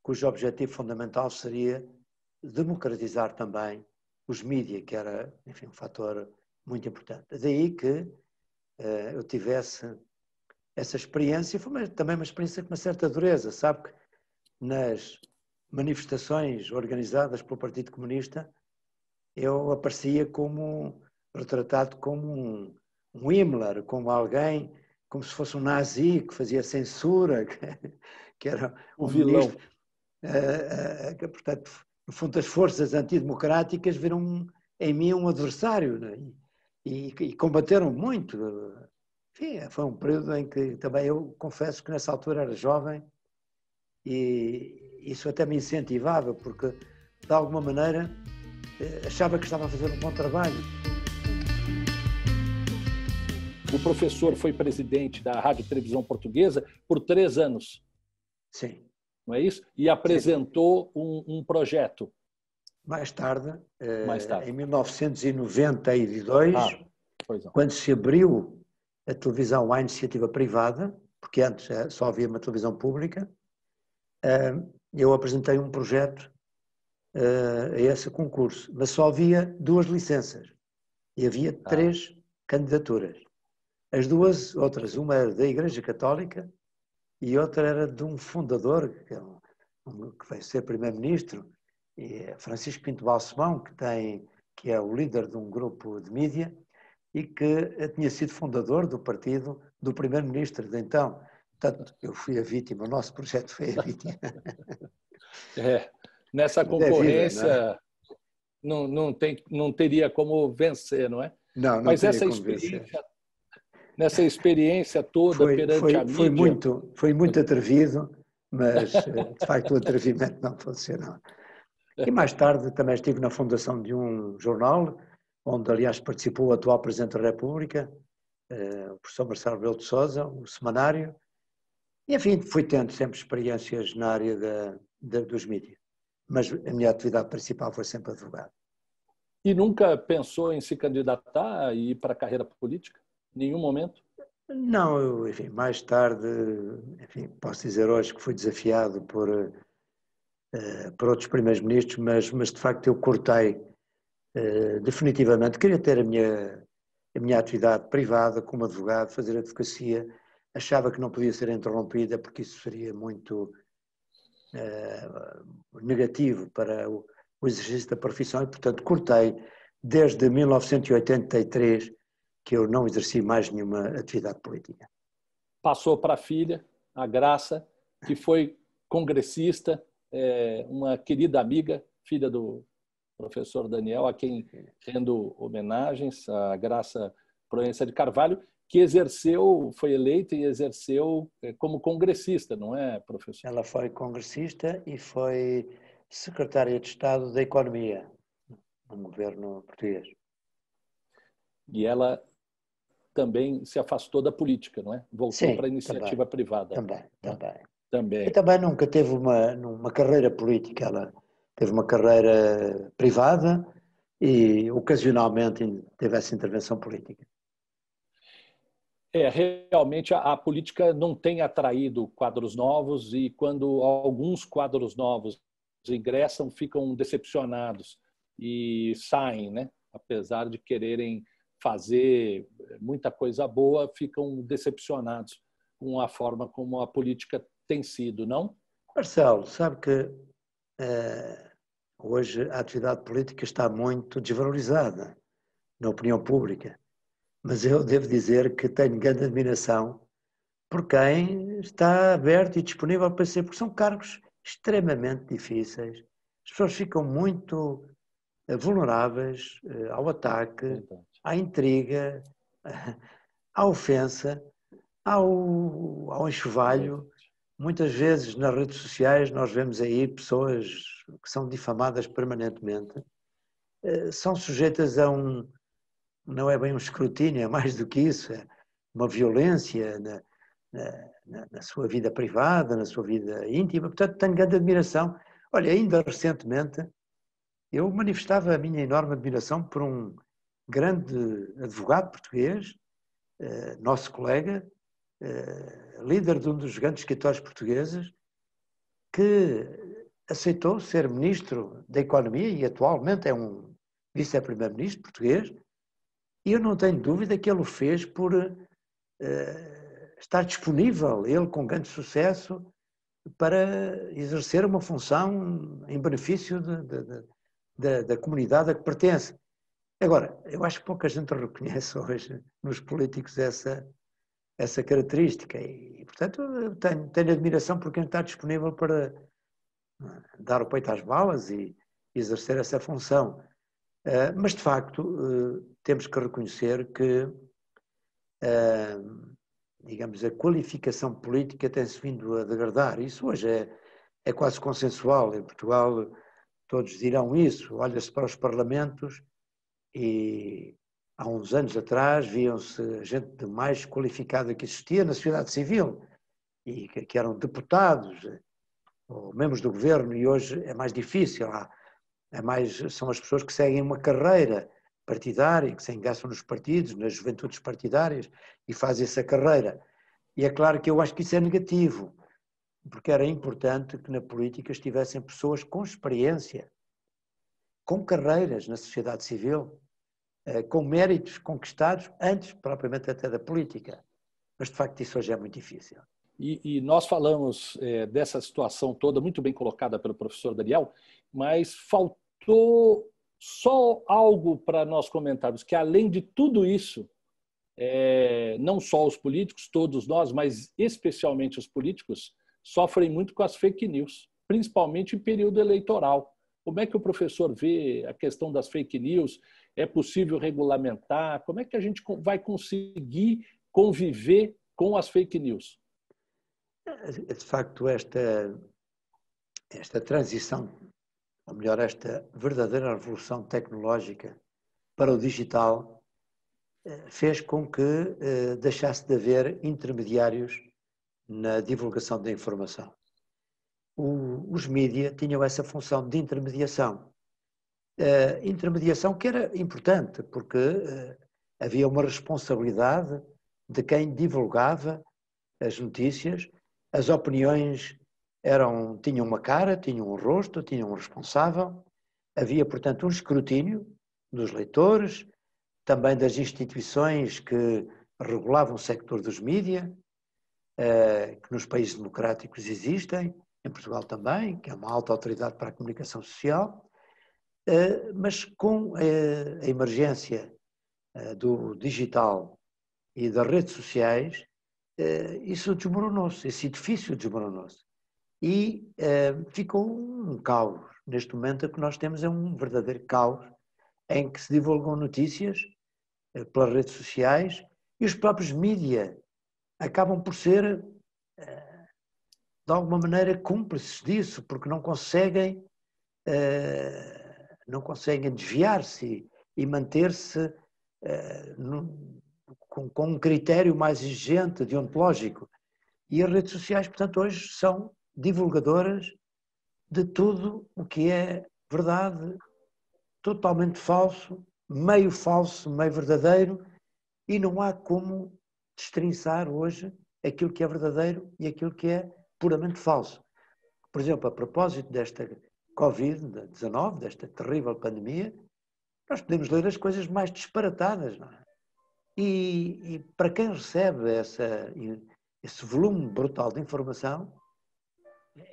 cujo objetivo fundamental seria democratizar também os mídias, que era, enfim, um fator muito importante. Daí que uh, eu tivesse essa experiência, foi uma, também uma experiência com uma certa dureza, sabe que nas manifestações organizadas pelo Partido Comunista, eu aparecia como retratado como um, um Himmler, como alguém, como se fosse um nazi que fazia censura, que, que era um o vilão. Ministro, uh, uh, que, portanto, no fundo, as forças antidemocráticas viram em mim um adversário né? e, e, combateram muito. Enfim, foi um período em que também eu confesso que nessa altura era jovem e isso até me incentivava, porque de alguma maneira eh, achava que estava a fazer um bom trabalho. O professor foi presidente da Rádio e Televisão Portuguesa por três anos. Sim não é isso? E apresentou um, um, projeto. Mais tarde, eh, Mais tarde, em 1992, ah, quando se abriu a televisão à iniciativa privada, porque antes eh, só havia uma televisão pública, eh, eu apresentei um projeto a esse concurso, mas só havia duas licenças e havia ah. três candidaturas. As duas outras, uma era da Igreja Católica e outra era de um fundador, que, é um, um, que vai ser primeiro-ministro, é Francisco Pinto Balsemão, que, tem, que é o líder de um grupo de mídia e que tinha sido fundador do partido do primeiro-ministro de então. Portanto, eu fui a vítima, o nosso projeto foi a vítima. É, nessa concorrência é vida, não, é? não, não, tem, não teria como vencer, não é? Não, não Mas essa experiência vencer nessa experiência toda foi, perante foi, a mídia? Foi muito, foi muito atrevido, mas eh, de facto o atrevimento não funcionou. E mais tarde também estive na fundação de um jornal, onde aliás participou o atual Presidente da República, eh, o professor Marcelo Belo de Souza, o semanário, e enfim, fui tendo sempre experiências na área da, da, dos mídias, mas a minha atividade principal foi sempre advogado. E nunca pensou em se candidatar e ir para a carreira política? Nenhum momento? Não, eu, enfim, mais tarde, enfim, posso dizer hoje que fui desafiado por, uh, por outros primeiros ministros, mas, mas de facto eu cortei uh, definitivamente. Queria ter a minha, a minha atividade privada como advogado, fazer advocacia. Achava que não podia ser interrompida porque isso seria muito uh, negativo para o, o exercício da profissão e, portanto, cortei desde 1983 que eu não exerci mais nenhuma atividade política. Passou para a filha, a Graça, que foi congressista, é, uma querida amiga, filha do professor Daniel, a quem rendo homenagens, a Graça Proença de Carvalho, que exerceu, foi eleita e exerceu é, como congressista, não é, professor? Ela foi congressista e foi secretária de Estado da Economia no governo português. E ela também se afastou da política, não é? Voltou para a iniciativa também, privada. Também, também. Também. E também nunca teve uma, uma carreira política, ela teve uma carreira privada, e ocasionalmente teve essa intervenção política. É, realmente a, a, política não tem atraído quadros novos e quando alguns quadros novos ingressam, ficam decepcionados e saem, né? apesar de quererem fazer muita coisa boa, ficam decepcionados com a forma como a política tem sido, não? Marcelo, sabe que é, hoje a atividade política está muito desvalorizada na opinião pública, mas eu devo dizer que tenho grande admiração por quem está aberto e disponível para ser, porque são cargos extremamente difíceis. As pessoas ficam muito eh, vulneráveis eh, ao ataque, à intriga, à ofensa, ao, ao enxovalho. Muitas vezes nas redes sociais nós vemos aí pessoas que são difamadas permanentemente, eh, são sujeitas a um, não é bem um escrutínio, é mais do que isso, é uma violência na, na, na sua vida privada, na sua vida íntima. Portanto, tenho grande admiração. Olha, ainda recentemente eu manifestava a minha enorme admiração por um grande advogado português, eh, nosso colega, eh, líder de um dos grandes escritórios portugueses, que aceitou ser ministro da Economia e atualmente é um vice-primeiro-ministro português. E eu não tenho dúvida que ele o fez por uh, estar disponível, ele com grande sucesso, para exercer uma função em benefício de, de, de, da comunidade a que pertence. Agora, eu acho que pouca gente reconhece hoje nos políticos essa, essa característica e, portanto, tenho, tenho admiração por quem está disponível para eh, dar o peito às balas e exercer essa função. Uh, mas, de facto, uh, temos que reconhecer que, uh, digamos, a qualificação política tem-se vindo a degradar. Isso hoje é, é quase consensual. Em Portugal, todos dirão isso. Olha-se para os parlamentos e há uns anos atrás viam-se gente mais qualificada que existia na sociedade civil e que, eram deputados ou membros do governo e hoje é mais difícil. Há, é mais, são as pessoas que seguem uma carreira partidária, que se engaçam nos partidos, nas juventudes partidárias e fazem essa carreira. E é claro que eu acho que isso é negativo porque era importante que na política estivessem pessoas com experiência, com carreiras na sociedade civil, eh, com méritos conquistados antes, propriamente, até da política. Mas, de facto, isso hoje é muito difícil. E, e nós falamos é, dessa situação toda, muito bem colocada pelo professor Daniel, mas faltou só algo para nós comentarmos, que além de tudo isso, é, não só os políticos, todos nós, mas especialmente os políticos, sofrem muito com as fake news, principalmente em período eleitoral. Como é que o professor vê a questão das fake news? É possível regulamentar? Como é que a gente vai conseguir conviver com as fake news? É, de facto, esta, esta transição, ou melhor, esta verdadeira revolução tecnológica para o digital, eh, fez com que eh, deixasse de haver intermediários na divulgação da informação. O, os mídias tinham essa função de intermediação. Uh, intermediação que era importante, porque uh, havia uma responsabilidade de quem divulgava as notícias, as opiniões eram, tinham uma cara, tinham um rosto, tinham um responsável, havia, portanto, um escrutínio dos leitores, também das instituições que regulavam o sector dos mídias, eh, que nos países democráticos existem, em Portugal também, que é uma alta autoridade para a comunicação social, mas com a emergência eh, do digital e das redes sociais, isso desmoronou-se, esse edifício desmoronou-se. E ficou um caos. Neste momento, o que nós temos é um verdadeiro caos em que se divulgam notícias pelas redes sociais e os próprios mídias acabam por ser, eh, de alguma maneira, cúmplices disso, porque não conseguem, eh, não conseguem desviar-se e manter-se eh, com um critério mais exigente, deontológico. E as redes sociais, portanto, hoje são divulgadoras de tudo o que é verdade totalmente falso, meio falso, meio verdadeiro, e não há como destrinçar hoje aquilo que é verdadeiro e aquilo que é puramente falso. Por exemplo, a propósito desta Covid-19, desta terrível pandemia, nós podemos ler as coisas mais disparatadas, não é? E, e para quem recebe essa, esse volume brutal de informação,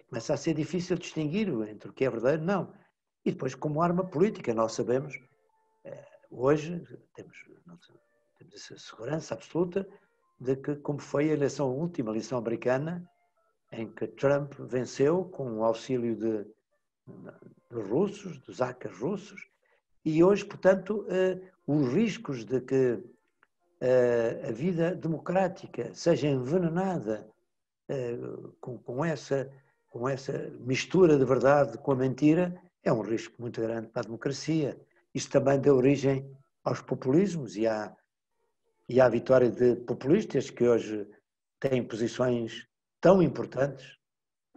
começa a ser difícil distinguir entre o que é verdadeiro e não. E depois, como arma política, nós sabemos, eh, hoje temos, temos essa segurança absoluta de que, como foi a eleição, a última eleição americana, em que Trump venceu com o auxílio de, de russos, dos hackers russos, e hoje, portanto, eh, os riscos de que eh, a vida democrática seja envenenada eh, com, com, essa, com essa mistura de verdade com a mentira é um risco muito grande para a democracia. Isso também deu origem aos populismos e à, e à vitória de populistas que hoje têm posições tão importantes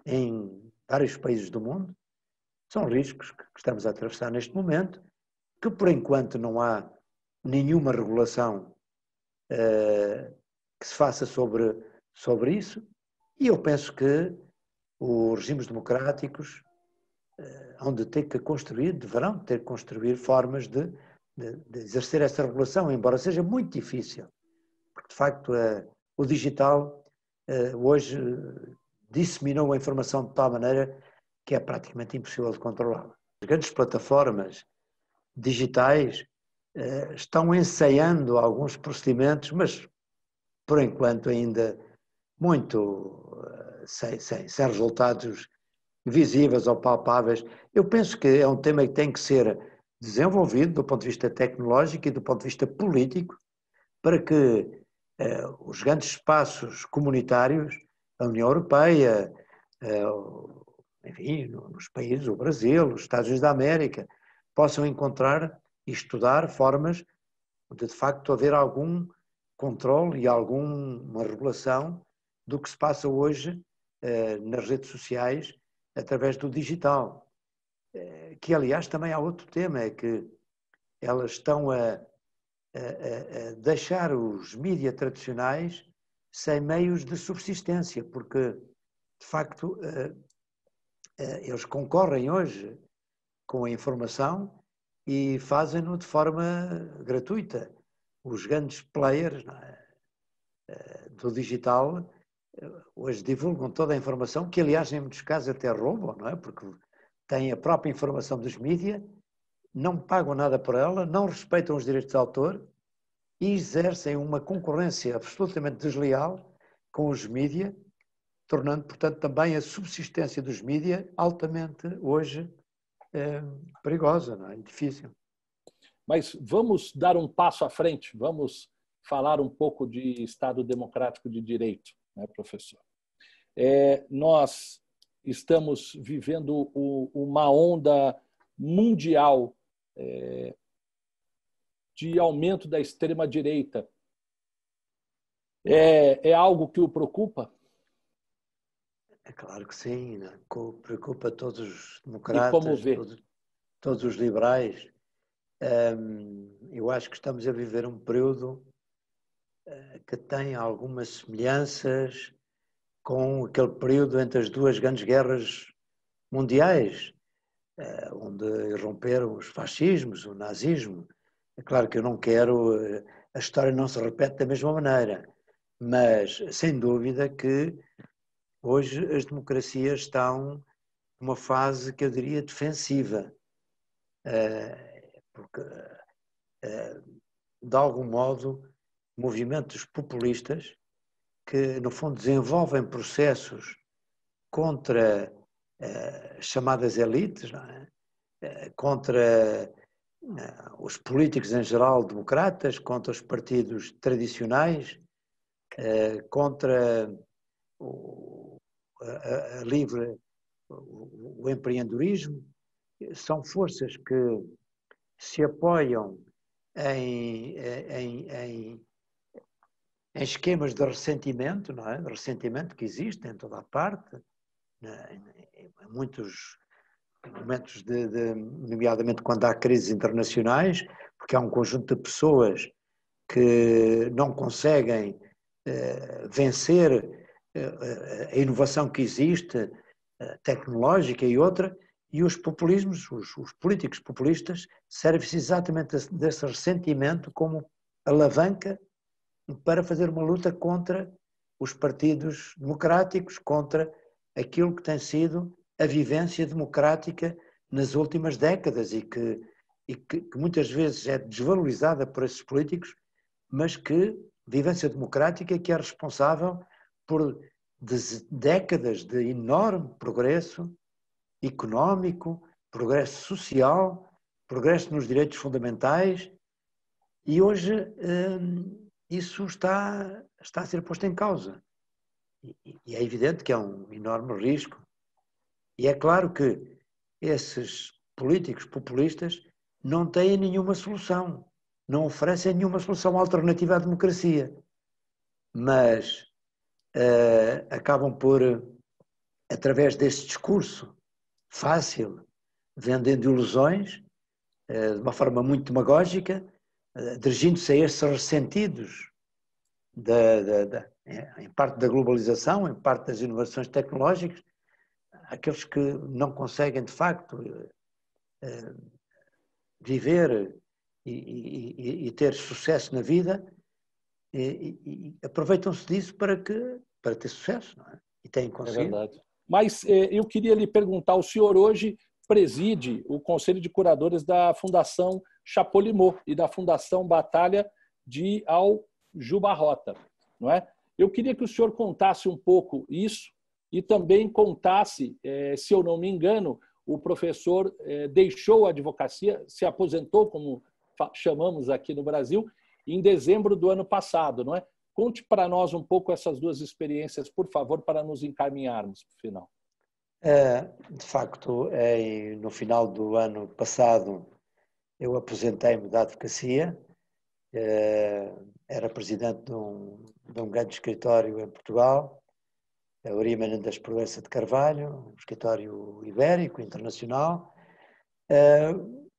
em vários países do mundo. São riscos que estamos a atravessar neste momento, que por enquanto não há nenhuma regulação uh, que se faça sobre, sobre isso, e eu penso que os regimes democráticos uh, hão de ter que construir, deverão ter que construir formas de, de, de exercer essa regulação, embora seja muito difícil, porque de facto uh, o digital hoje disseminou a informação de tal maneira que é praticamente impossível de controlá-la. As grandes plataformas digitais eh, estão ensaiando alguns procedimentos, mas por enquanto ainda muito eh, sem, sem, sem resultados visíveis ou palpáveis. Eu penso que é um tema que tem que ser desenvolvido do ponto de vista tecnológico e do ponto de vista político para que eh, os grandes espaços comunitários, a União Europeia, eh, enfim, nos países, o Brasil, os Estados Unidos da América, possam encontrar e estudar formas de, de facto, haver algum controle e alguma regulação do que se passa hoje eh, nas redes sociais através do digital. Eh, que, aliás, também há outro tema, é que elas estão a, a, a deixar os mídias tradicionais sem meios de subsistência, porque, de facto, eh, eles concorrem hoje com a informação e fazem-no de forma gratuita. Os grandes players é? Eh, do digital eh, hoje divulgam toda a informação, que aliás em muitos casos até roubam, não é? Porque têm a própria informação dos mídias, não pagam nada por ela, não respeitam os direitos de autor e exercem uma concorrência absolutamente desleal com os mídias, tornando, portanto, também a subsistência dos mídias altamente hoje é perigosa, não é? difícil. Mas vamos dar um passo à frente, vamos falar um pouco de Estado Democrático de Direito, né, professor? É, nós estamos vivendo o, uma onda mundial é, de aumento da extrema-direita. É, é algo que o preocupa? É claro que sim, né? preocupa todos os democratas, todos, todos, os liberais. Um, eu acho que estamos a viver um período uh, que tem algumas semelhanças com aquele período entre as duas grandes guerras mundiais, uh, onde irromperam os fascismos, o nazismo. É claro que eu não quero, uh, a história não se repete da mesma maneira, mas sem dúvida que Hoje as democracias estão numa fase que eu diria defensiva, eh, porque eh, de algum modo movimentos populistas que no fundo desenvolvem processos contra eh, as chamadas elites, é? contra os políticos em geral democratas, contra os partidos tradicionais, contra a, a livre, o, o empreendedorismo, são forças que se apoiam em, em, em, em, esquemas de ressentimento, não é? Ressentimento que existe em toda a parte, né? em muitos momentos de, de, nomeadamente quando há crises internacionais, porque há um conjunto de pessoas que não conseguem eh, vencer a inovação que existe, tecnológica e outra, e os populismos, os, os políticos populistas, servem-se exatamente desse ressentimento como alavanca para fazer uma luta contra os partidos democráticos, contra aquilo que tem sido a vivência democrática nas últimas décadas e que, e que, que muitas vezes é desvalorizada por esses políticos, mas que vivência democrática que é responsável por décadas de enorme progresso económico, progresso social, progresso nos direitos fundamentais e hoje hum, isso está, está a ser posto em causa. E, e é evidente que é um enorme risco. E é claro que esses políticos populistas não têm nenhuma solução, não oferecem nenhuma solução alternativa à democracia, mas uh, acabam por, através deste discurso fácil, vendendo ilusões, uh, de uma forma muito demagógica, uh, dirigindo-se a esses ressentidos da, da, da, em parte da globalização, em parte das inovações tecnológicas, aqueles que não conseguem de facto viver e, e, e, ter sucesso na vida aproveitam-se disso para que para ter sucesso, é? E têm conseguido. É verdade. Mas eh, eu queria lhe perguntar, o senhor hoje preside o Conselho de Curadores da Fundação Chapolimau e da Fundação Batalha de Al Jubarrota, não é? Eu queria que o senhor contasse um pouco isso e também contasse, eh, se eu não me engano, o professor eh, deixou a advocacia, se aposentou, como chamamos aqui no Brasil, em dezembro do ano passado, não é? Conte para nós um pouco essas duas experiências, por favor, para nos encaminharmos para o final. É, de facto, é, no final do ano passado, eu aposentei-me da advocacia, é, era presidente de um, de um, grande escritório em Portugal, a Uri Menendez Proença de Carvalho, um escritório ibérico, internacional, é,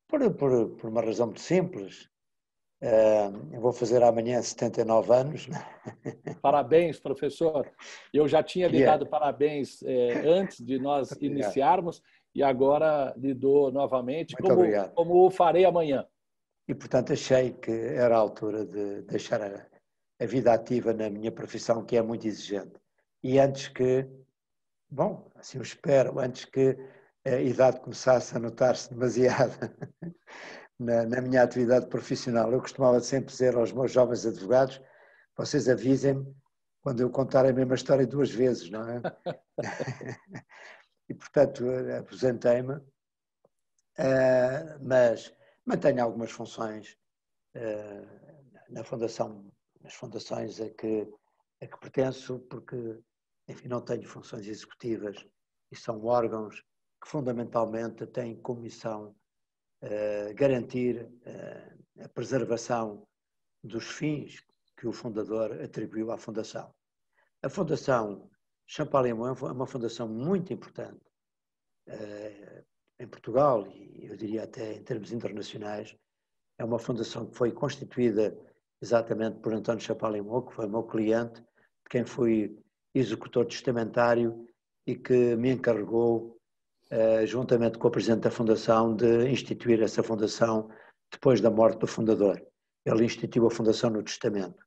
por, por, por uma razão muito simples. Uh, vou fazer amanhã 79 anos. Parabéns, professor. Eu já tinha lhe dado parabéns eh, antes de nós iniciarmos e agora lhe dou novamente, Muito como, obrigado. como farei amanhã. E, portanto, achei que era a altura de deixar a, a vida ativa na minha profissão, que é muito exigente. E antes que, bom, assim eu espero, antes que a idade começasse a notar-se demasiado na, na, minha atividade profissional. Eu costumava sempre dizer aos meus jovens advogados: vocês avisem-me quando eu contar a mesma história duas vezes, não é? e portanto aposentei-me, uh, mas mantenho algumas funções uh, na fundação, nas fundações a que, a que pertenço, porque enfim não tenho funções executivas e são órgãos que fundamentalmente têm como missão uh, garantir uh, a preservação dos fins que o fundador atribuiu à Fundação. A Fundação Champalimau é uma fundação muito importante uh, em Portugal e eu diria até em termos internacionais. É uma fundação que foi constituída exatamente por António Champalimau, que foi meu cliente, de quem fui executor testamentário e que me encarregou eh, juntamente com o presidente da Fundação, de instituir essa fundação depois da morte do fundador. Ele instituiu a fundação no testamento.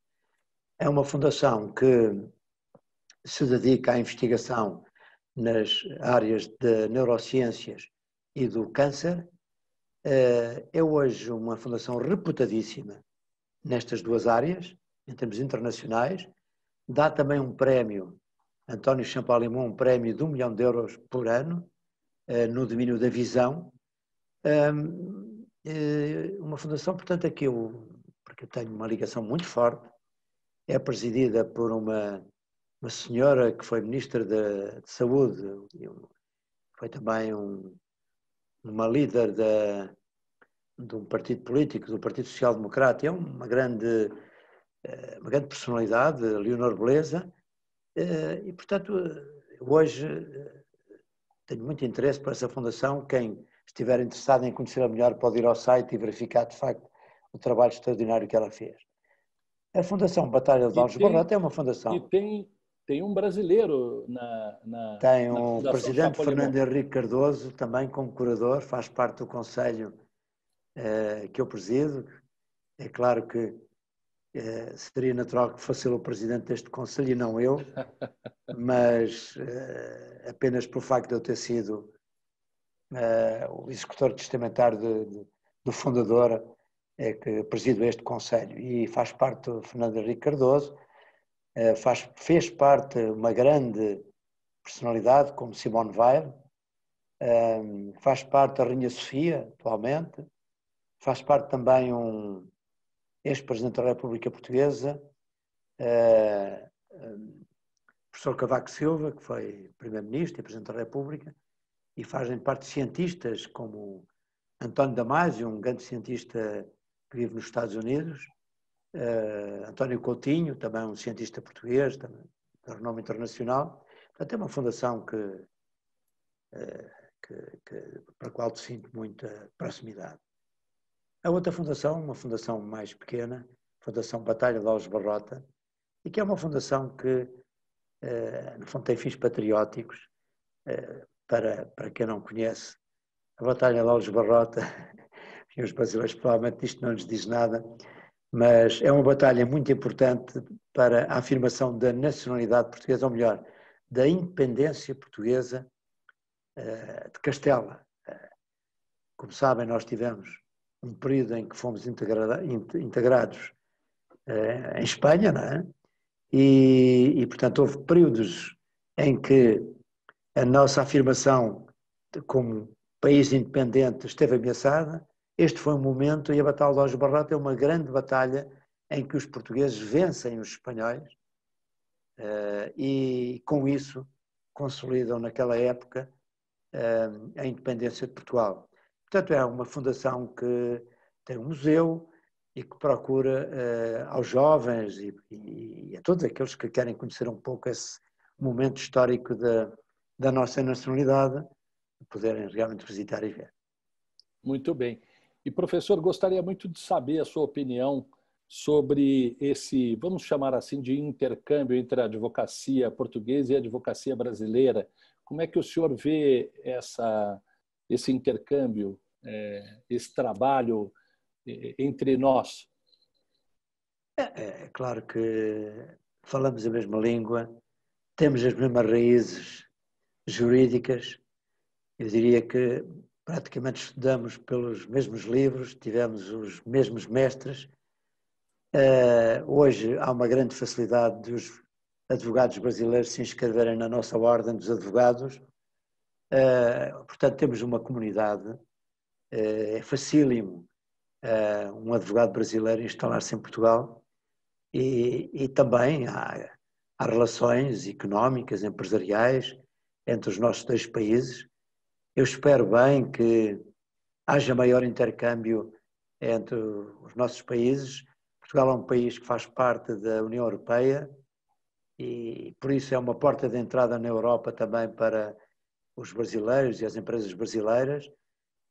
É uma fundação que se dedica à investigação nas áreas de neurociências e do câncer. Eh, é hoje uma fundação reputadíssima nestas duas áreas, em termos internacionais. Dá também um prémio, António Champalimau, um prémio de um milhão de euros por ano, eh, no domínio da visão. Eh, uma fundação, portanto, a que eu, porque eu tenho uma ligação muito forte, é presidida por uma, uma senhora que foi ministra de, de Saúde, foi também um, uma líder da, de um partido político, do Partido Social Democrata, é uma grande, eh, uma grande personalidade, Leonor Beleza, e portanto hoje tenho muito interesse por essa fundação. Quem estiver interessado em conhecê-la melhor pode ir ao site e verificar, de facto, o trabalho extraordinário que ela fez. A Fundação Batalha de Alves Barrota é uma fundação. E tem, tem um brasileiro na. na tem um o presidente Chapolin. Fernando Henrique Cardoso, também como curador, faz parte do conselho eh, que eu presido. É claro que eh, seria natural que fosse ele o presidente deste conselho e não eu, mas eh, apenas pelo facto de eu ter sido o executor testamentário de, de, do fundador é que presido este Conselho. E faz parte do Fernando Henrique Cardoso, faz, fez parte uma grande personalidade como Simone Weil, faz parte a Rainha Sofia, atualmente, faz parte também um ex-presidente da República Portuguesa, ehm, professor Cavaco Silva, que foi primeiro-ministro e presidente da República, e fazem parte cientistas como António Damasio, um grande cientista que vive nos Estados Unidos, uh, António Coutinho, também um cientista português, também, de renome internacional. Portanto, é uma fundação que, uh, que, que, para a qual sinto muita proximidade. A outra fundação, uma fundação mais pequena, Fundação Batalha de Alves Barrota, e que é uma fundação que, uh, no fundo, tem fins patrióticos. para, para quem não conhece, a Batalha de Alves Barrota e os brasileiros provavelmente isto não lhes diz nada, mas é uma batalha muito importante para a afirmação da nacionalidade portuguesa, ou melhor, da independência portuguesa uh, de Castela. Como sabem, nós tivemos um período em que fomos integrada, integrados uh, em Espanha, não é? E, e, portanto, houve períodos em que a nossa afirmação como país independente esteve ameaçada este foi um momento, e a Batalha de Alves Barrota é uma grande batalha em que os portugueses vencem os espanhóis uh, e, com isso, consolidam naquela época uh, a independência de Portugal. Portanto, é uma fundação que tem um museu e que procura uh, aos jovens e, e, a todos aqueles que querem conhecer um pouco esse momento histórico da, da nossa nacionalidade, poderem realmente visitar e ver. Muito bem. E, professor, gostaria muito de saber a sua opinião sobre esse, vamos chamar assim, de intercâmbio entre a advocacia portuguesa e a advocacia brasileira. Como é que o senhor vê essa, esse intercâmbio, é, esse trabalho é, entre nós? É, é claro que falamos a mesma língua, temos as mesmas raízes jurídicas. Eu diria que praticamente estudamos pelos mesmos livros, tivemos os mesmos mestres. Hoje há uma grande facilidade dos advogados brasileiros se inscreverem na nossa ordem dos advogados. Uh, portanto, temos uma comunidade. Uh, é facílimo um advogado brasileiro instalar-se em Portugal e, e também há, há relações económicas, empresariais entre os nossos dois países eu espero bem que haja maior intercâmbio entre os nossos países. Portugal é um país que faz parte da União Europeia e por isso é uma porta de entrada na Europa também para os brasileiros e as empresas brasileiras.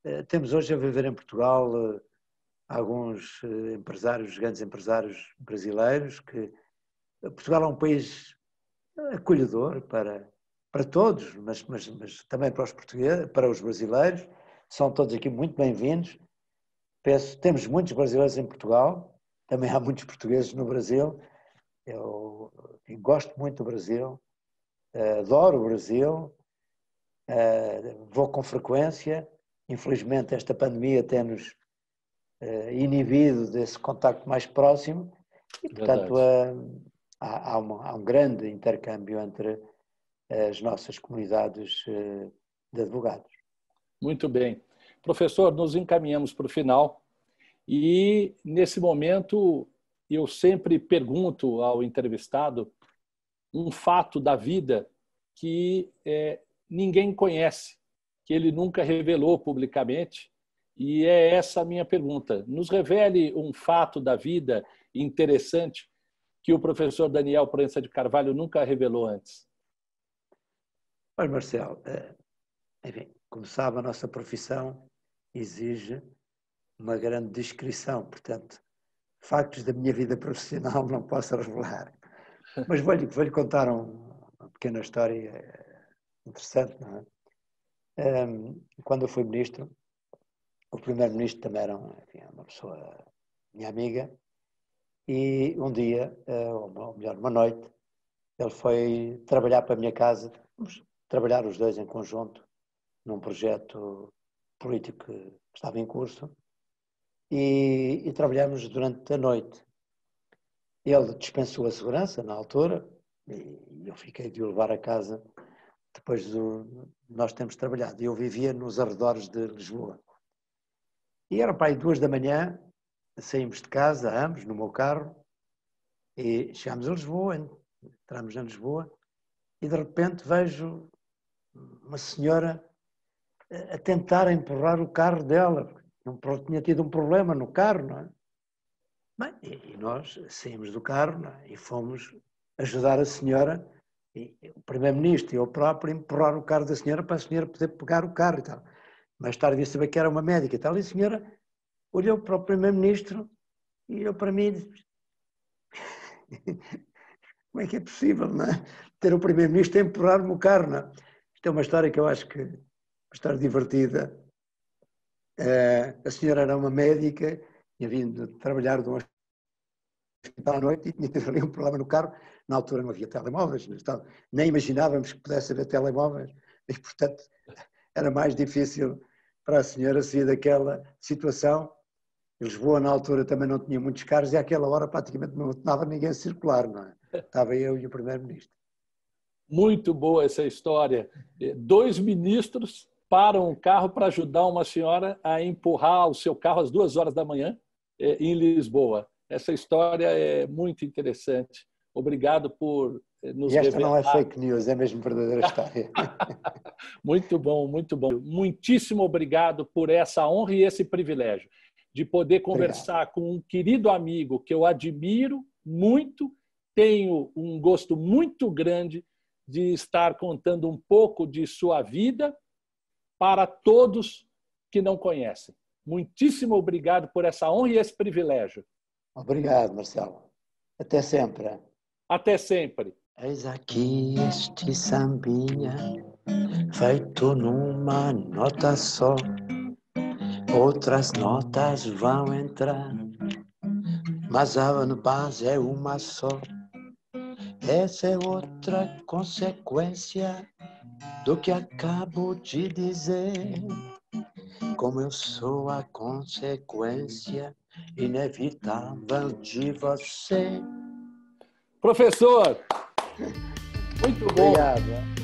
Eh, temos hoje a viver em Portugal eh, alguns eh, empresários, grandes empresários brasileiros, que Portugal é um país acolhedor para para todos, mas, mas, mas também para os portugueses, para os brasileiros. São todos aqui muito bem-vindos. Peço, temos muitos brasileiros em Portugal, também há muitos portugueses no Brasil. Eu, eu gosto muito do Brasil, adoro o Brasil, vou com frequência. Infelizmente, esta pandemia tem-nos inibido desse contacto mais próximo e, portanto, há, há, uma, há um grande intercâmbio entre as nossas comunidades eh, de advogados. Muito bem. Professor, nos encaminhamos para o final e, nesse momento, eu sempre pergunto ao entrevistado um fato da vida que é, ninguém conhece, que ele nunca revelou publicamente. E é essa a minha pergunta. Nos revele um fato da vida interessante que o professor Daniel Prensa de Carvalho nunca revelou antes. Olha, Marcelo, eh, enfim, como sabe, a nossa profissão exige uma grande descrição, portanto, factos da minha vida profissional não posso revelar. Mas vou-lhe vou contar um, uma pequena história interessante, não é? Um, quando eu fui ministro, o primeiro-ministro também era enfim, uma pessoa minha amiga, e um dia, eh, ou melhor, uma noite, ele foi trabalhar para a minha casa, trabalhar os dois em conjunto, num projeto político que estava em curso, e, e trabalhámos durante a noite. Ele dispensou a segurança na altura, e eu fiquei de o levar a casa depois do nós termos trabalhado. Eu vivia nos arredores de Lisboa. E era para aí duas da manhã, saímos de casa, ambos, no meu carro, e chegámos a Lisboa, entramos em Lisboa, e de repente vejo uma senhora a tentar empurrar o carro dela, porque tinha tido um problema no carro, não é? Bem, e nós saímos do carro é? e fomos ajudar a senhora, o primeiro-ministro e eu próprio, empurrar o carro da senhora para a senhora poder pegar o carro e tal. Mais tarde vi saber que era uma médica e tal, e a senhora olhou para o primeiro-ministro e olhou para mim e disse como é que é possível, não é? Ter o primeiro-ministro a empurrar-me o carro, não é? Isto é uma história que eu acho que uma história divertida. Uh, a senhora era uma médica, tinha vindo trabalhar de um hospital à noite e tinha tido ali um problema no carro. Na altura não havia telemóveis, então, nem imaginávamos que pudesse haver telemóveis e, portanto, era mais difícil para a senhora sair daquela situação. Lisboa, na altura, também não tinha muitos carros e àquela hora praticamente não estava ninguém a circular, não é? Estava eu e o Primeiro-Ministro. Muito boa essa história. Dois ministros param um carro para ajudar uma senhora a empurrar o seu carro às duas horas da manhã eh, em Lisboa. Essa história é muito interessante. Obrigado por eh, nos e esta revelar. não é fake news, é mesmo verdadeira história. muito bom, muito bom. Muitíssimo obrigado por essa honra e esse privilégio de poder conversar obrigado. com um querido amigo que eu admiro muito, tenho um gosto muito grande de estar contando um pouco de sua vida para todos que não conhecem. Muitíssimo obrigado por essa honra e esse privilégio. Obrigado, Marcelo. Até sempre. Até sempre. Eis aqui este sambinha, feito numa nota só. Outras notas vão entrar, mas a base é uma só. Essa é outra consequência do que acabo de dizer. Como eu sou a consequência inevitável de você. Professor, muito bom. Obrigado.